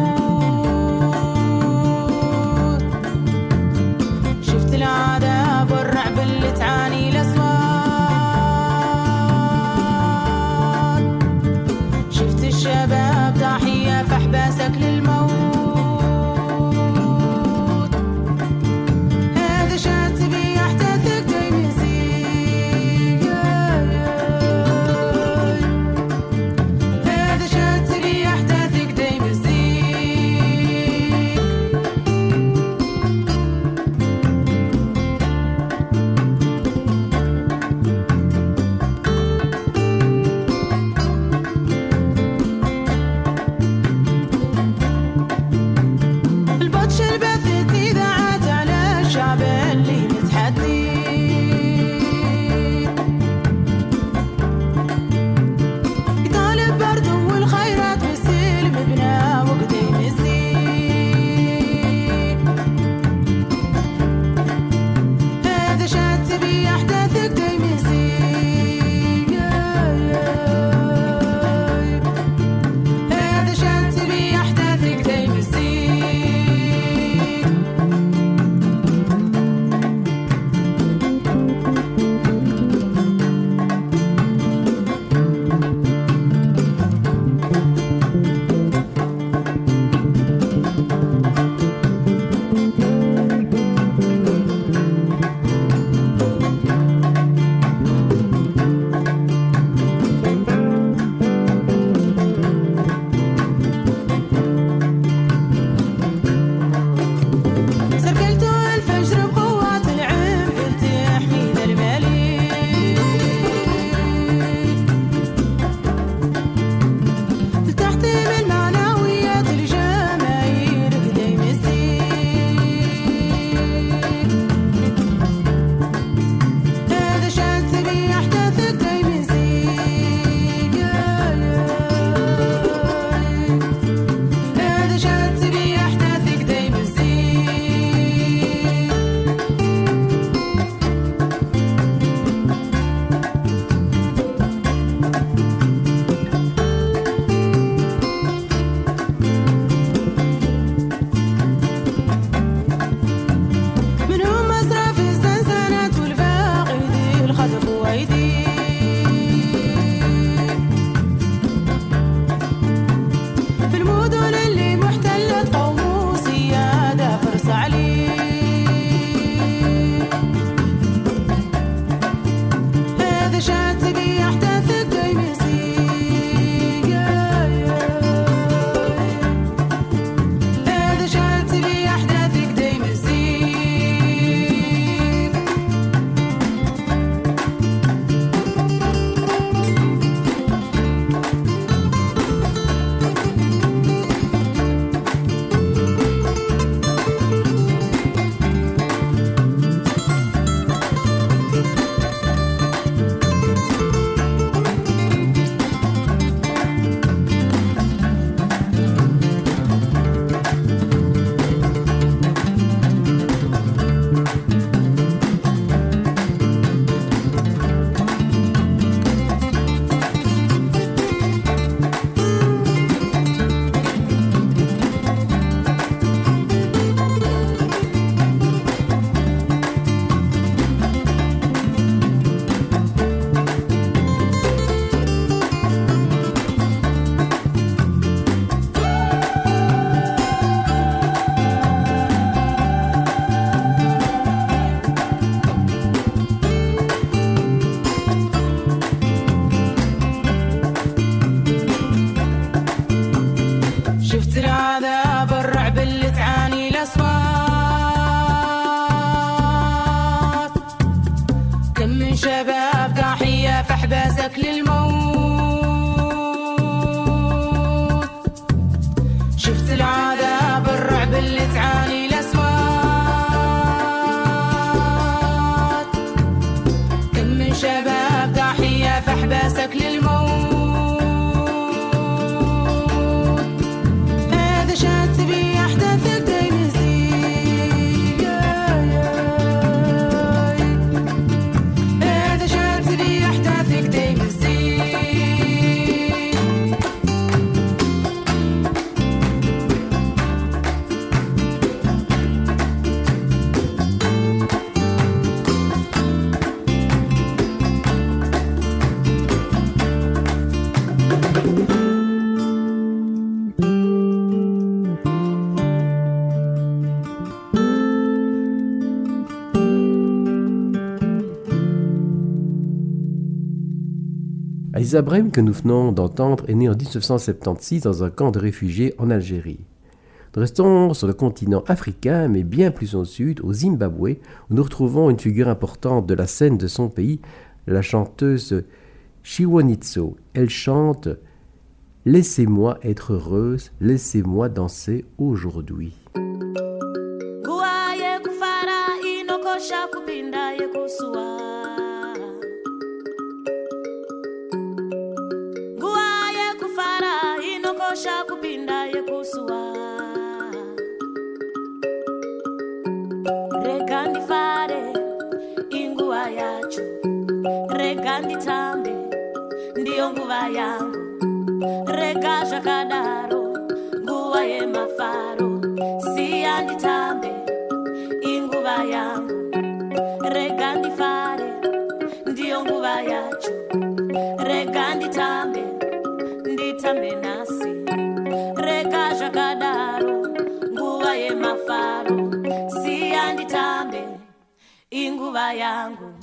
Brem, que nous venons d'entendre, est née en 1976 dans un camp de réfugiés en Algérie. Nous restons sur le continent africain, mais bien plus au sud, au Zimbabwe, où nous retrouvons une figure importante de la scène de son pays, la chanteuse Chiwonitso. Elle chante Laissez-moi être heureuse, laissez-moi danser aujourd'hui. Rega nditambe ndiyo nguva yangu. Rega zvakadaro nguva yemafaro. Siya nditambe inguva yangu. Rega ndifare ndiyo nguva yacho. Rega nditambe nditambe nasi. Rega zvakadaro nguva yemafaro. Siya nditambe inguva yangu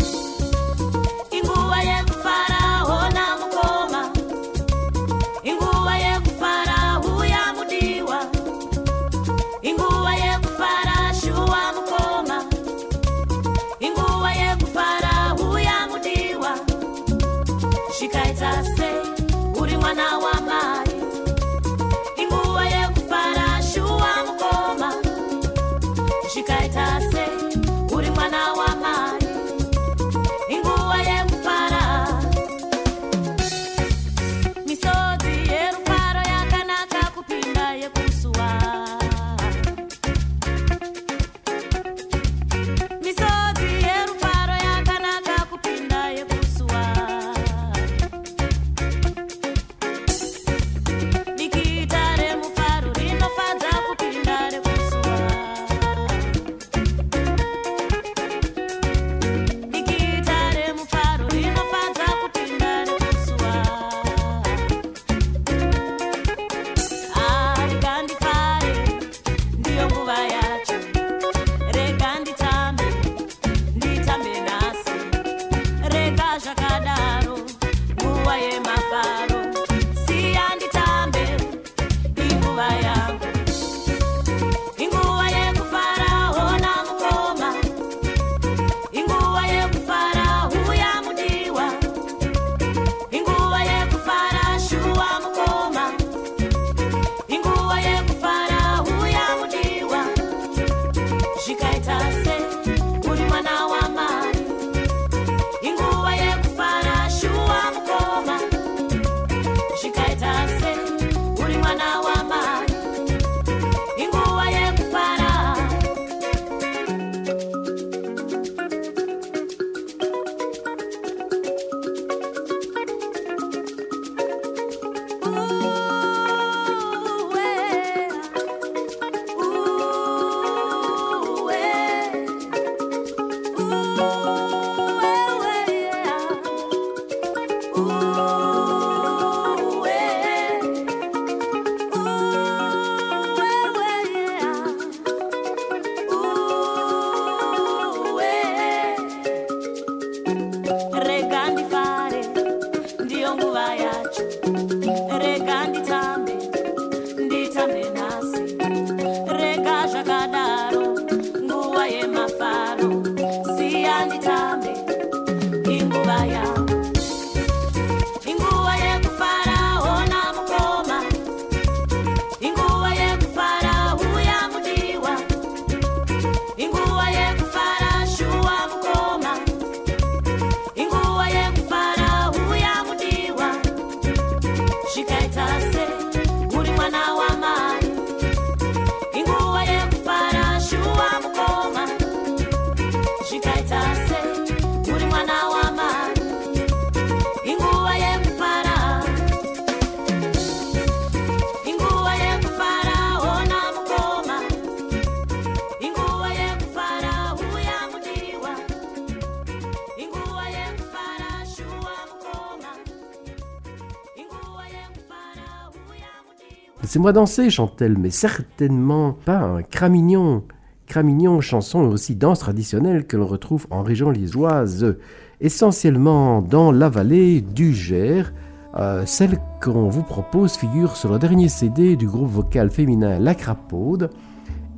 Laissez-moi danser, chante-t-elle, mais certainement pas un cramignon. Cramignon, chanson aussi danse traditionnelle que l'on retrouve en région liégeoise, essentiellement dans la vallée du Gers. Euh, celle qu'on vous propose figure sur le dernier CD du groupe vocal féminin La Crapaude.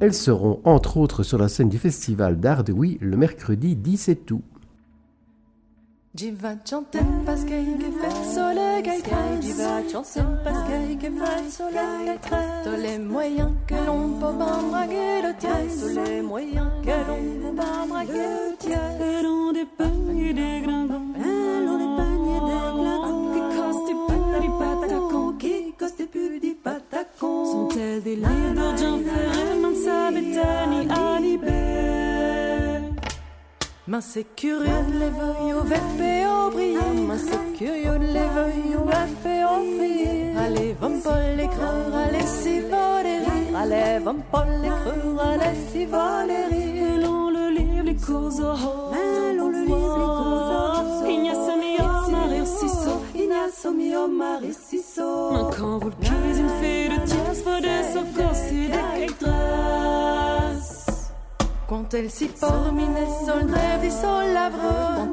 Elles seront entre autres sur la scène du festival d'art le mercredi 17 août. Jiva chanten parce qu'il fait soleil et très Jiva chanten parce qu'il fait soleil et très Tous les moyens que l'on peut pas braguer le tien. Tous les moyens que l'on peut pas braguer le tien C'est curieux de les veuilles au VP au briller Men c'est curieux VP au briller Allez, vam pas les creux, allez, si rire Allez, vam pas les creux, allez, si Elle ont le livre, les cours au ont le livre, les causes au Ignace mio, Marie Cisso. Ignace mio, Marie Cisso Men quand vous le cuisez, une fille de tiers, faut des socos et des caitresses. Quand elle s'y pormine, sol drève du sol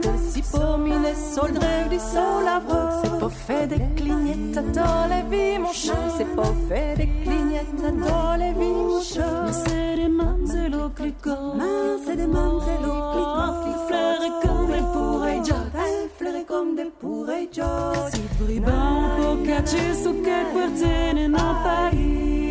elle s'y pormine, sol drève du sol lavreux C'est pas fait des clignettes dans la vie, mon chat C'est pas fait des clignettes dans la vie, mon chat Mais c'est des mamzelles au cliquant. Mais c'est des mamzelles au cliquant. Qui fleurent comme des pourrais Elle fleurait comme des pourrais jaunes Si bribant, pocacci, su che quartiere non paghi.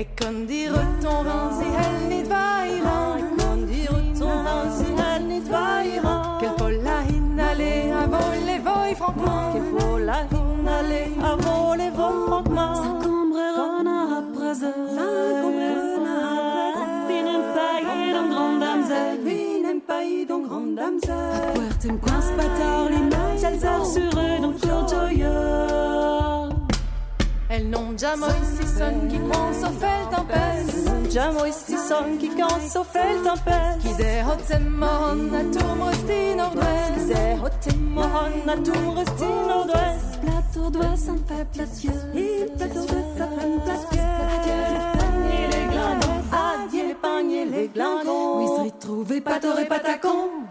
Et quand dire ton vin si elle n'y va ira Et quand dire ton vin si elle n'y va ira Quel faut la inhaler avant les voix franquement Quel faut la inhaler avant les voix franquement Ça combrerona a prazer. Vinem paille d'un grand damsel. Vinem paille d'un grand damsel Puertem quas patar assurent dans cœur joyeux. Non jamais si sonne qui croit sauf elle tempête Jamais si qui quand sauf elle tempête Qui des hotte mon à tout resti nord-ouest. Qui des hotte mon à tout resti nord-ouest. Plateau doigt, ça me fait plaisir. Il plateau de les glingons Adieu les les glingons Oui, se retrouver, pas t'aurais pas ta con.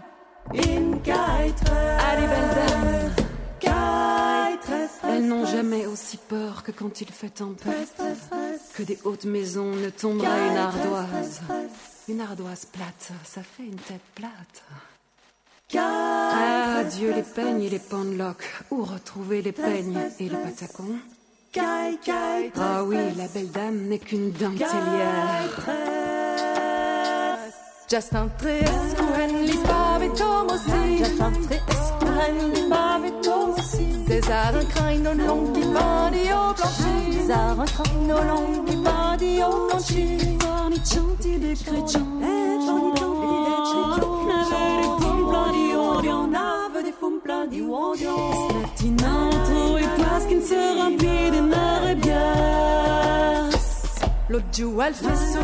In Allez, belle dame. Elles n'ont jamais aussi peur que quand il fait tempête. Que des hautes maisons ne tombera une ardoise. Une ardoise plate, ça fait une tête plate. Ah, Dieu les peignes et les pendeloques. Où retrouver les peignes et les patacons Kite, kite Ah oui, la belle dame n'est qu'une dentelière. Just un li aussi Just un li pavetom aussi Des arts craint au long qui bandit au plancher Des arts craint au long qui bandit au plancher Forniccianti des chrétiens. Nave des fum plein di odio Nave des fum plein di odio Latinanto et parce qu'il se remplit des marais bières. L'autre joue elle fait ce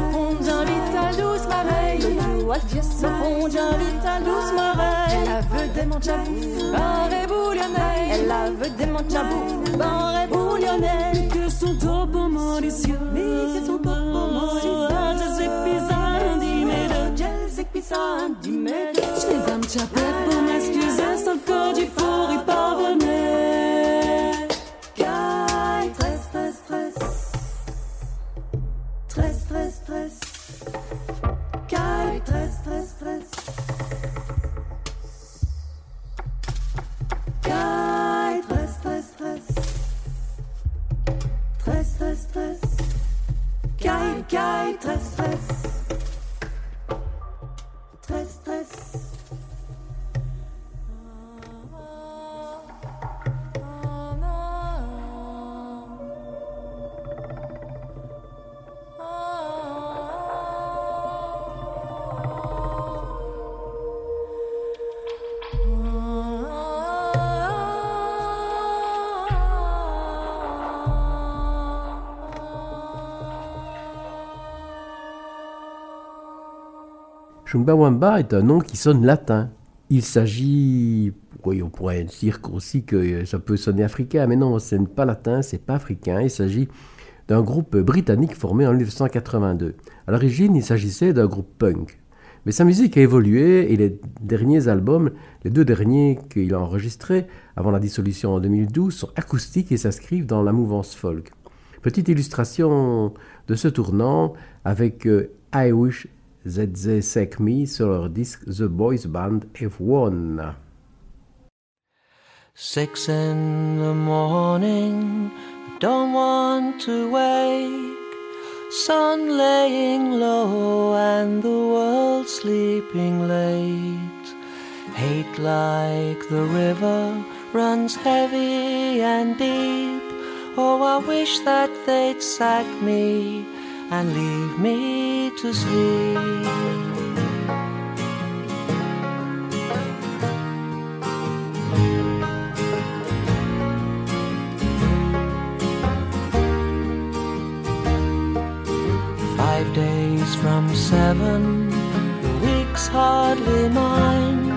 j'invite à douce mareille L'autre joue elle fait ce j'invite à douce mareille Elle a veut des manches à bouffe, barre et bouillonnelle Elle a veut des manches à bouffe, barre et bouillonnelle Que son topo malicieux. Mais c'est son corps malicieux. Je que les dame chapette pour m'excuser, sauf que du faut y parvenir. Stress, stress, stress stress, stress, caille, stress, stress Stress, stress Chumbawamba est un nom qui sonne latin. Il s'agit, oui, on pourrait dire aussi que ça peut sonner africain, mais non, ce n'est pas latin, c'est pas africain. Il s'agit d'un groupe britannique formé en 1982. À l'origine, il s'agissait d'un groupe punk. Mais sa musique a évolué et les derniers albums, les deux derniers qu'il a enregistrés avant la dissolution en 2012, sont acoustiques et s'inscrivent dans la mouvance folk. Petite illustration de ce tournant avec euh, I Wish That They Sake Me sur leur disque The Boys Band F1. Six in the morning, don't want to wake. Sun laying low and the world sleeping late. Hate like the river runs heavy and deep. Oh, I wish that they'd sack me and leave me to sleep. Five days from seven, the week's hardly mine.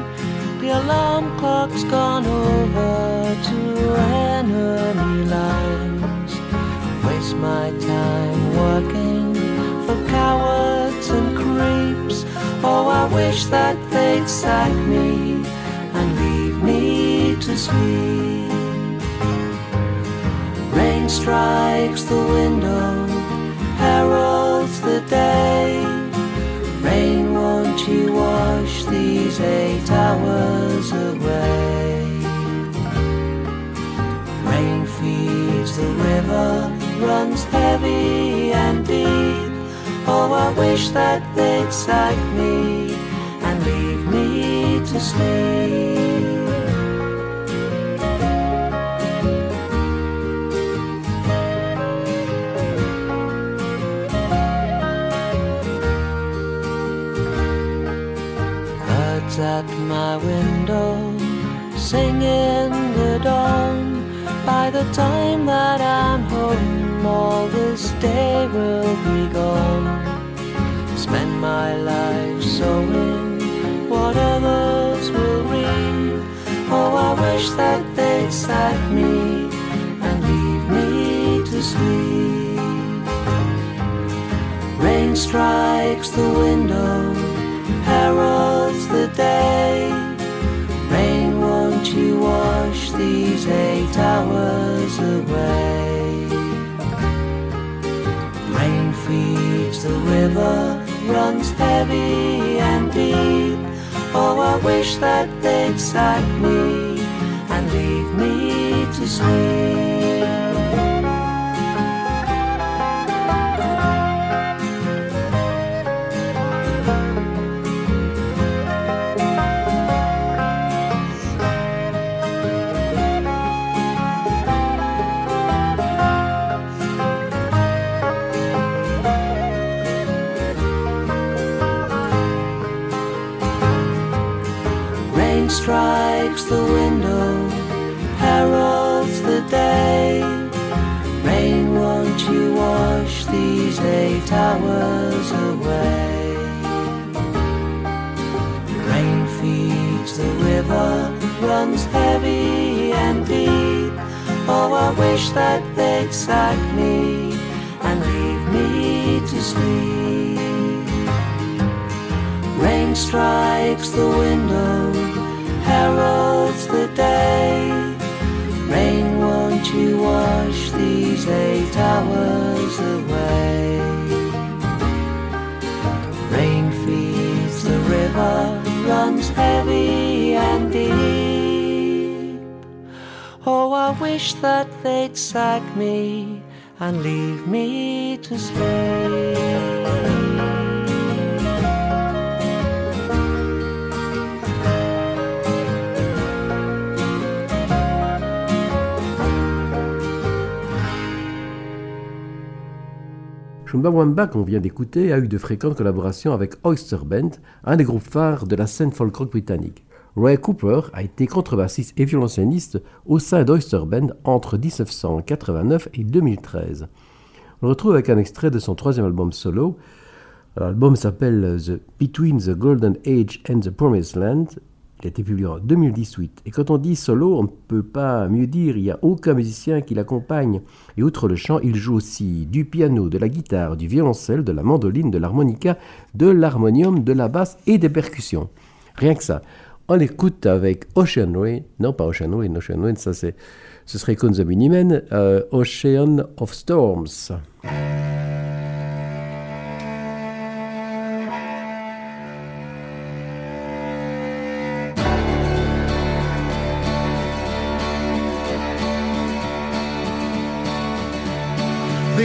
The alarm clock's gone over to enemy lines. Waste my time working Oh, I wish that they'd sack me and leave me to sleep. Rain strikes the window heralds the day. Rain, won't you wash these eight hours away? Rain feeds the river, runs heavy and deep. Oh, I wish that they'd sack me and leave me to sleep. Birds at my window sing in the dawn. By the time that I'm home, all this day will be gone. My life sowing what others will reap. Oh, I wish that they'd sack me and leave me to sleep. Rain strikes the window heralds the day. Rain, won't you wash these eight hours away? Rain feeds the river, runs heavy and deep. Oh, I wish that they'd sack me and leave me to sleep. Strikes the window, heralds the day. Rain, won't you wash these eight hours away? Rain feeds the river, runs heavy and deep. Oh, I wish that they'd sack me and leave me to sleep. Rain strikes the window, heralds the day. Rain, won't you wash these eight hours away? Rain feeds the river, runs heavy and deep. Oh, I wish that they'd sack me and leave me to sleep. Chumbawamba, qu'on vient d'écouter, a eu de fréquentes collaborations avec Oyster Band, un des groupes phares de la scène folk rock britannique. Roy Cooper a été contrebassiste et violoncelliste au sein d'Oyster Band entre 1989 et 2013. On le retrouve avec un extrait de son troisième album solo, L'album s'appelle The Between the Golden Age and the Promised Land. Il a été publié en 2018. Et quand on dit solo, on ne peut pas mieux dire, il n'y a aucun musicien qui l'accompagne. Et outre le chant, il joue aussi du piano, de la guitare, du violoncelle, de la mandoline, de l'harmonica, de l'harmonium, de la basse et des percussions. Rien que ça. On l'écoute avec Ocean Rain. Non, pas Ocean Rain. Ocean Rain, ça c'est, ce serait Minimen. euh, Ocean of Storms.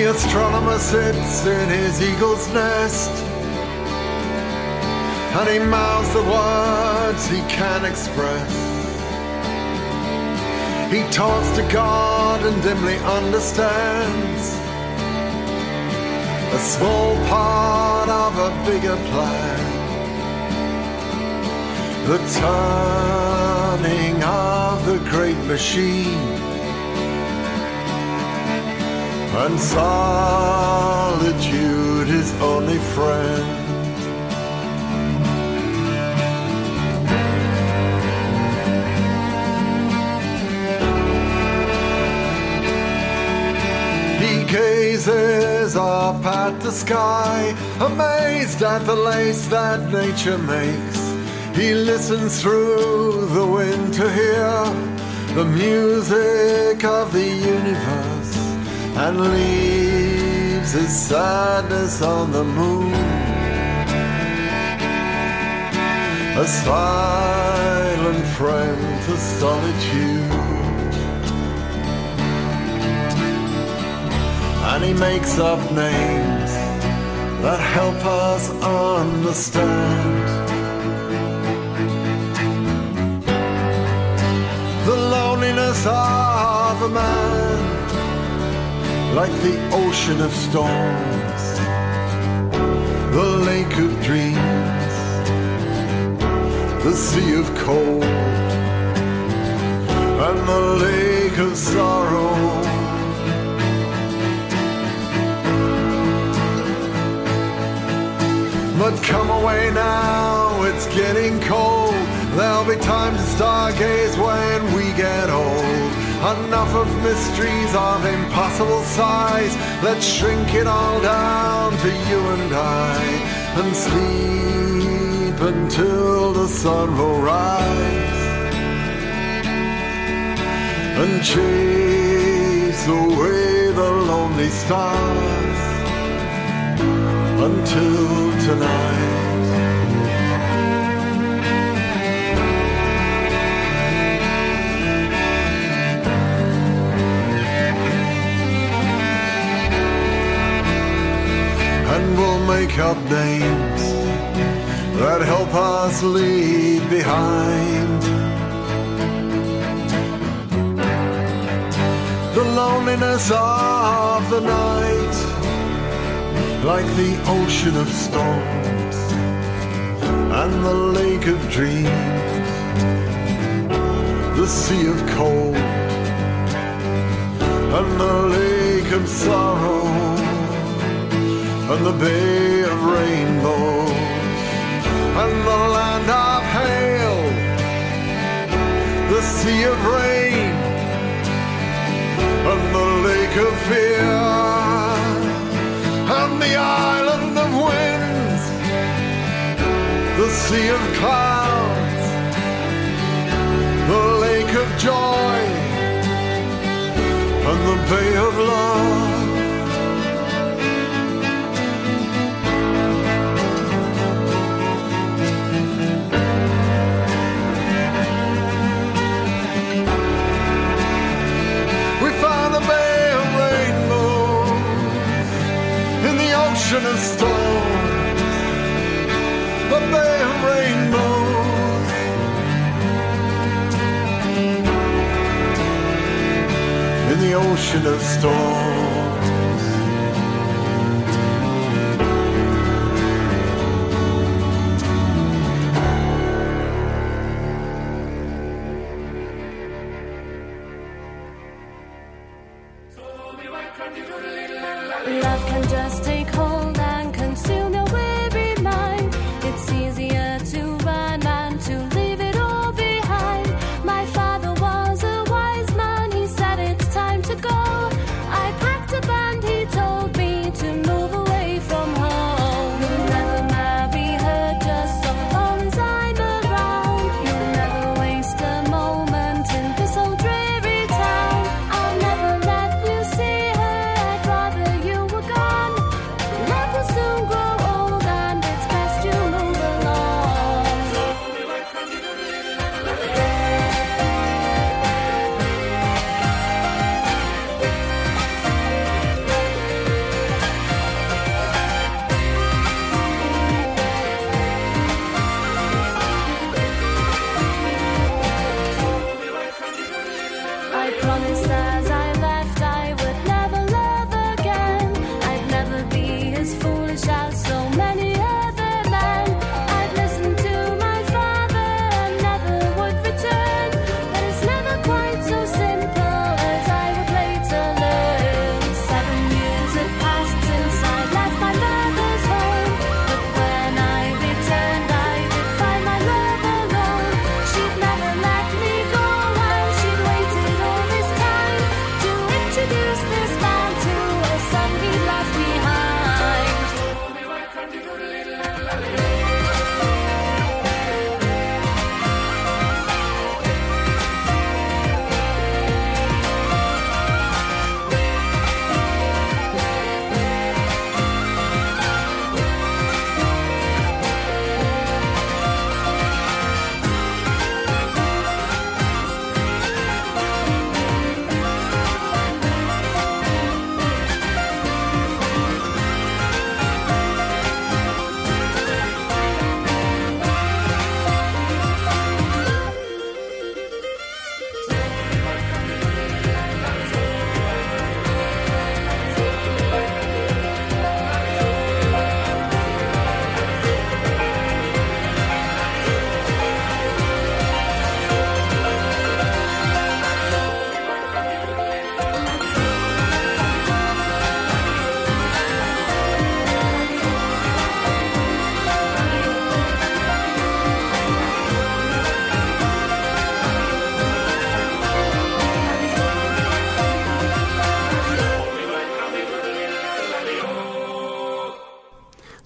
The astronomer sits in his eagle's nest and he mouths the words he can't express. He talks to God and dimly understands a small part of a bigger plan. The turning of the great machine and solitude his only friend. He gazes up at the sky, amazed at the lace that nature makes. He listens through the wind to hear the music of the universe and leaves his sadness on the moon. A silent friend to solitude. And he makes up names that help us understand. The loneliness of a man like the ocean of storms, the lake of dreams, the sea of cold, and the lake of sorrow. But come away now, it's getting cold. There'll be time to stargaze when we get old. Enough of mysteries of impossible size. Let's shrink it all down to you and I and sleep until the sun will rise and chase away the lonely stars until tonight. We'll make up names that help us leave behind. The loneliness of the night, like the ocean of storms and the lake of dreams, the sea of cold and the lake of sorrow and the bay of rainbows and the land of hail, the sea of rain and the lake of fear and the island of winds, the sea of clouds, the lake of joy and the bay of love. Ocean of storms. A bay of rainbows. In the ocean of storms.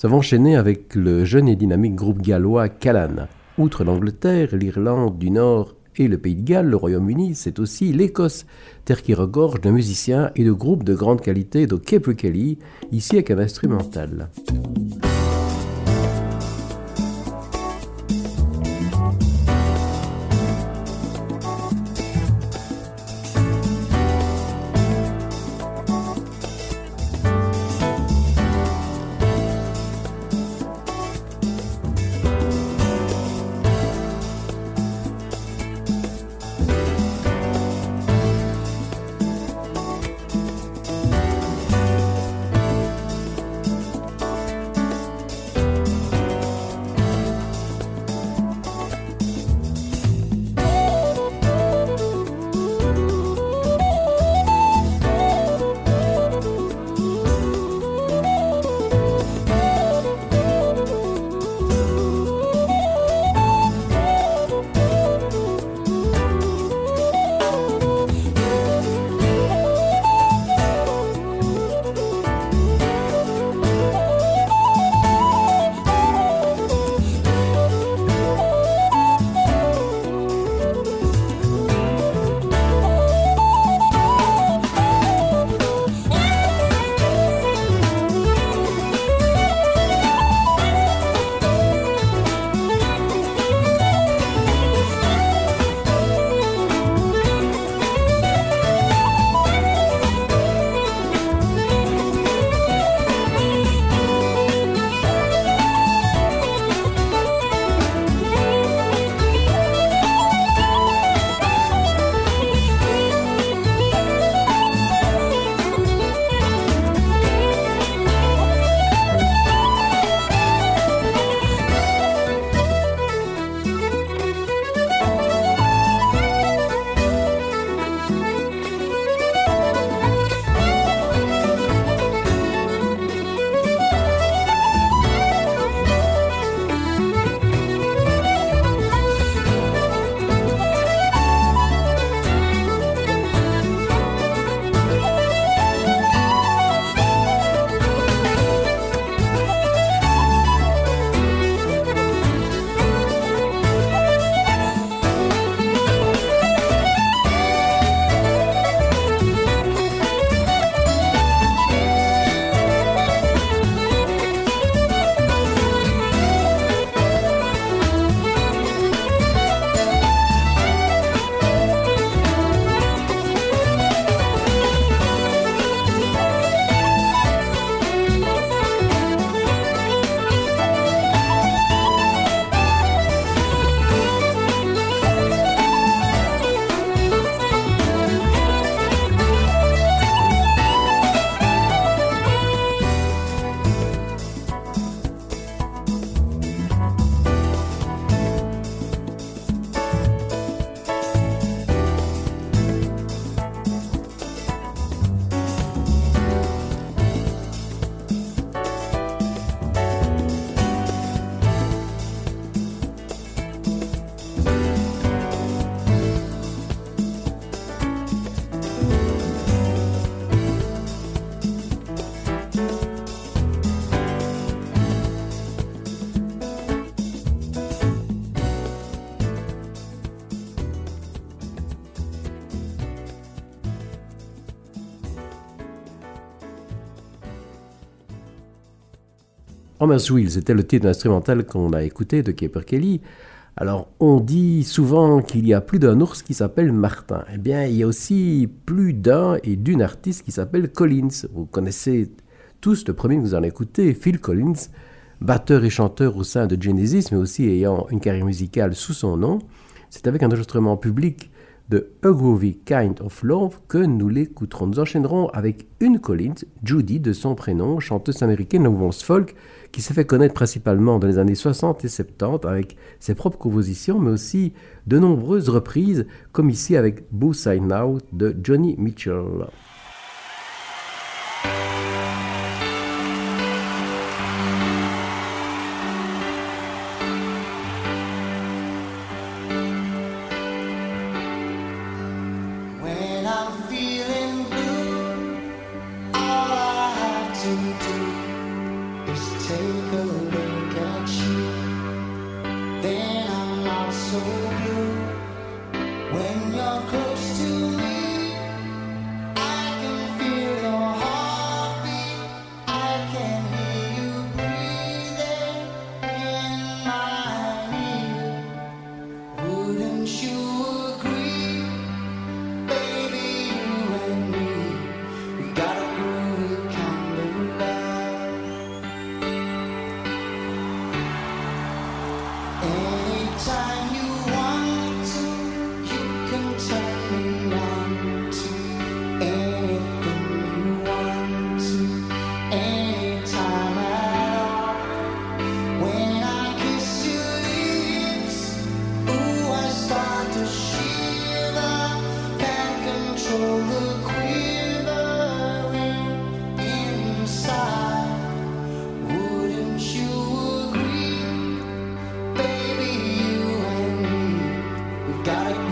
Va enchaîner avec le jeune et dynamique groupe gallois Callan. Outre l'Angleterre, l'Irlande du Nord et le Pays de Galles, le Royaume-Uni, c'est aussi l'Écosse, terre qui regorge de musiciens et de groupes de grande qualité de Cape Kelly, ici avec un instrumental. Homer's Wheel, c'était le titre instrumental qu'on a écouté de Caper Kelly. Alors, on dit souvent qu'il y a plus d'un ours qui s'appelle Martin. Eh bien, il y a aussi plus d'un et d'une artiste qui s'appelle Collins. Vous connaissez tous le premier que vous en écoutez, Phil Collins, batteur et chanteur au sein de Genesis, mais aussi ayant une carrière musicale sous son nom. C'est avec un enregistrement public de A Groovy Kind of Love que nous l'écouterons. Nous enchaînerons avec une Collins, Judy de son prénom, chanteuse américaine de mouvance folk, qui s'est fait connaître principalement dans les années 60 et 70 avec ses propres compositions, mais aussi de nombreuses reprises, comme ici avec Boo Sign Now de Johnny Mitchell. gotta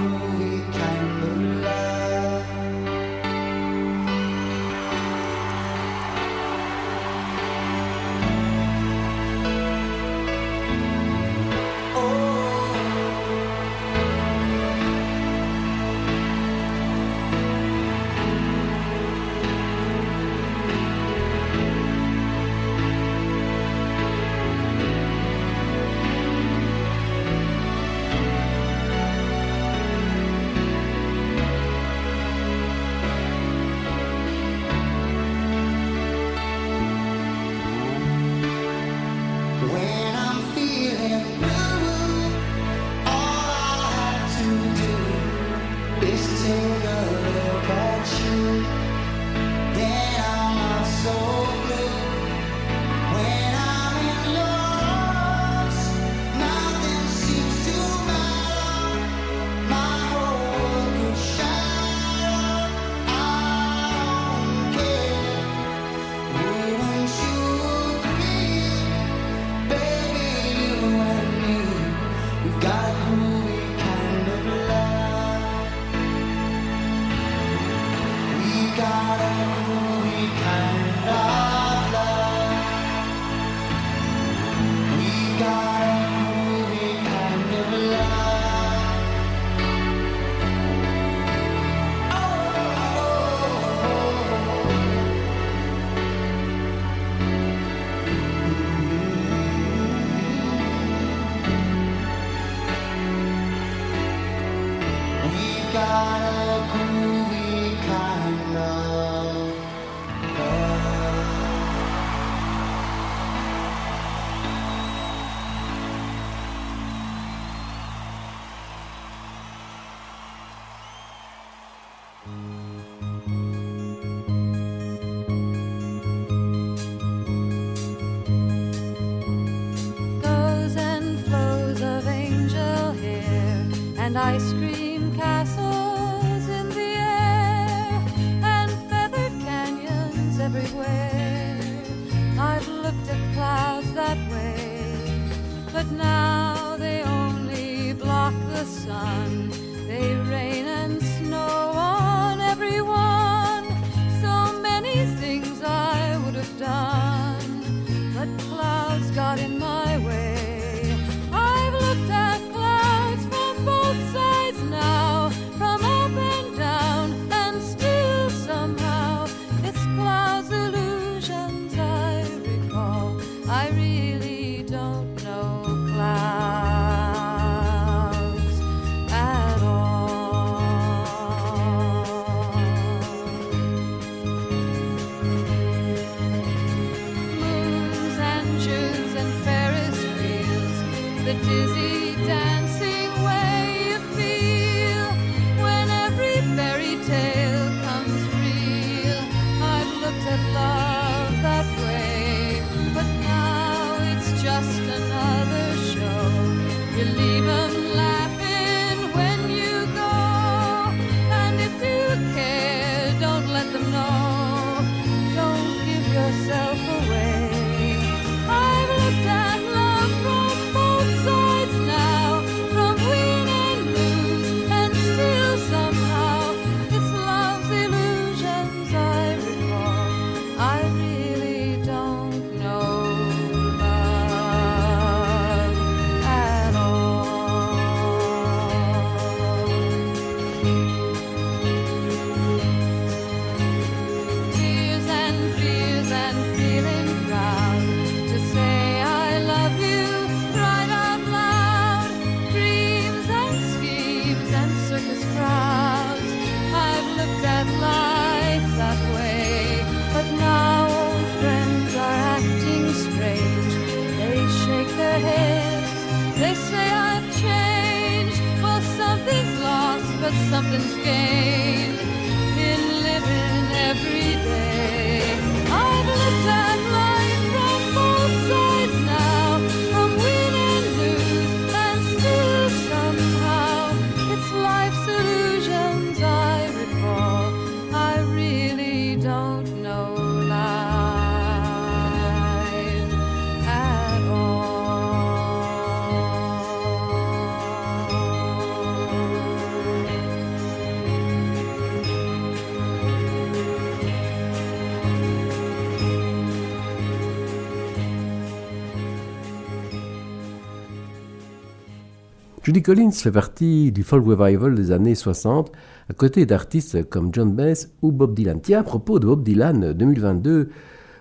Judy Collins fait partie du folk revival des années 60, à côté d'artistes comme John Baez ou Bob Dylan. Tiens, à propos de Bob Dylan, 2022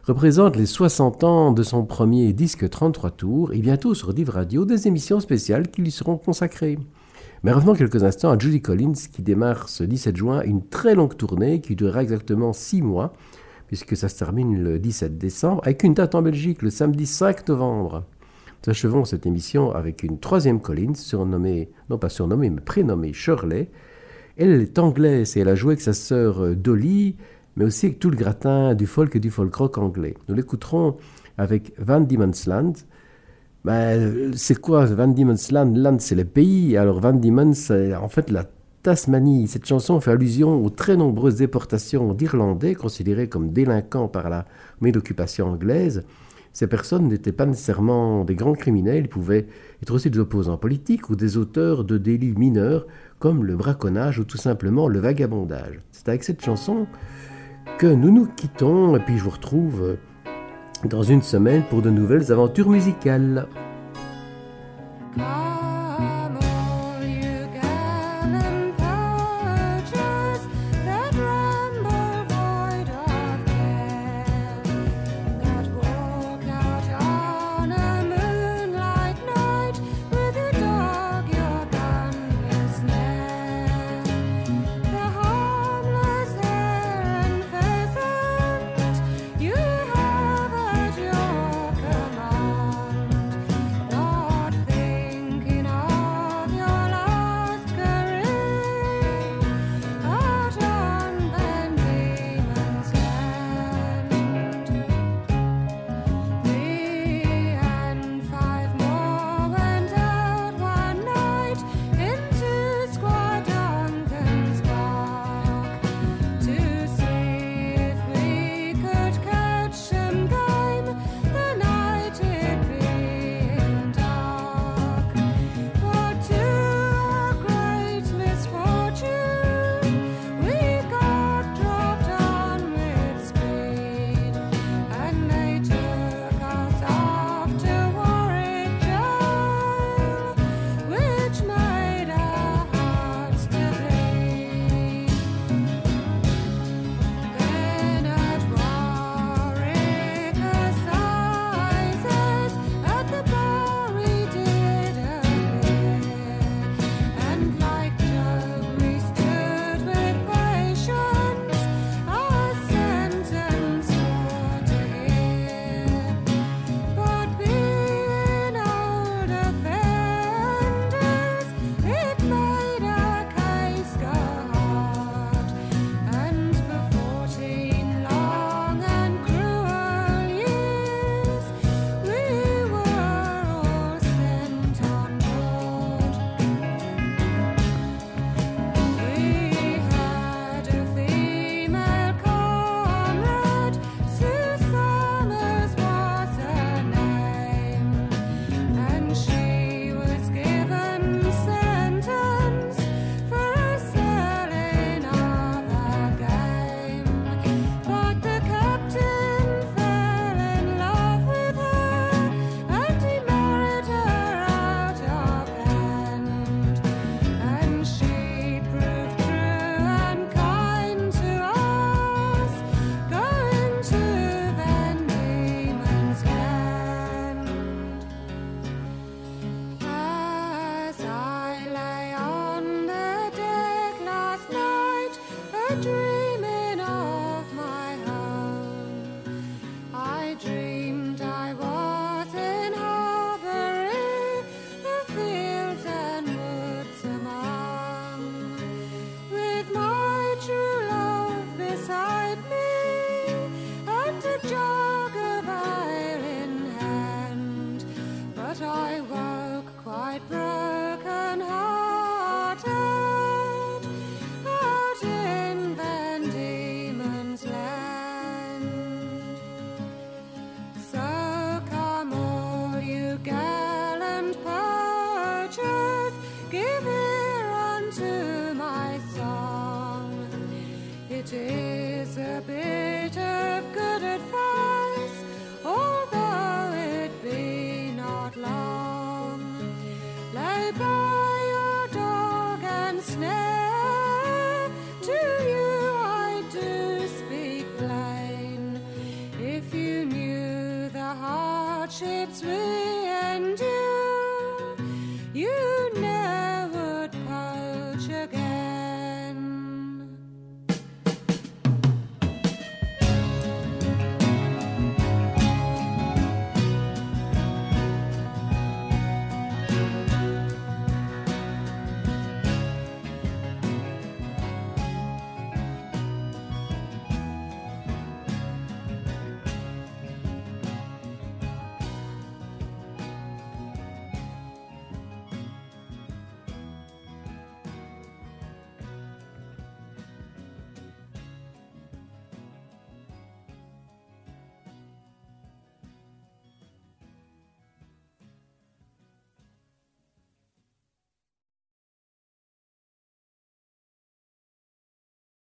représente les 60 ans de son premier disque 33 tours et bientôt sur Div Radio des émissions spéciales qui lui seront consacrées. Mais revenons quelques instants à Judy Collins qui démarre ce 17 juin une très longue tournée qui durera exactement 6 mois puisque ça se termine le 17 décembre avec une date en Belgique le samedi 5 novembre. Nous achevons cette émission avec une troisième Collins surnommée, non pas surnommée mais prénommée Shirley. Elle est anglaise et elle a joué avec sa sœur euh, Dolly mais aussi avec tout le gratin du folk et du folk rock anglais. Nous l'écouterons avec Van Diemen's Land. Ben, c'est quoi Van Diemen's Land? Land, c'est le pays. Alors Van Diemen's, c'est en fait la Tasmanie. Cette chanson fait allusion aux très nombreuses déportations d'Irlandais considérés comme délinquants par la d'occupation anglaise. Ces personnes n'étaient pas nécessairement des grands criminels, ils pouvaient être aussi des opposants politiques ou des auteurs de délits mineurs comme le braconnage ou tout simplement le vagabondage. C'est avec cette chanson que nous nous quittons et puis je vous retrouve dans une semaine pour de nouvelles aventures musicales.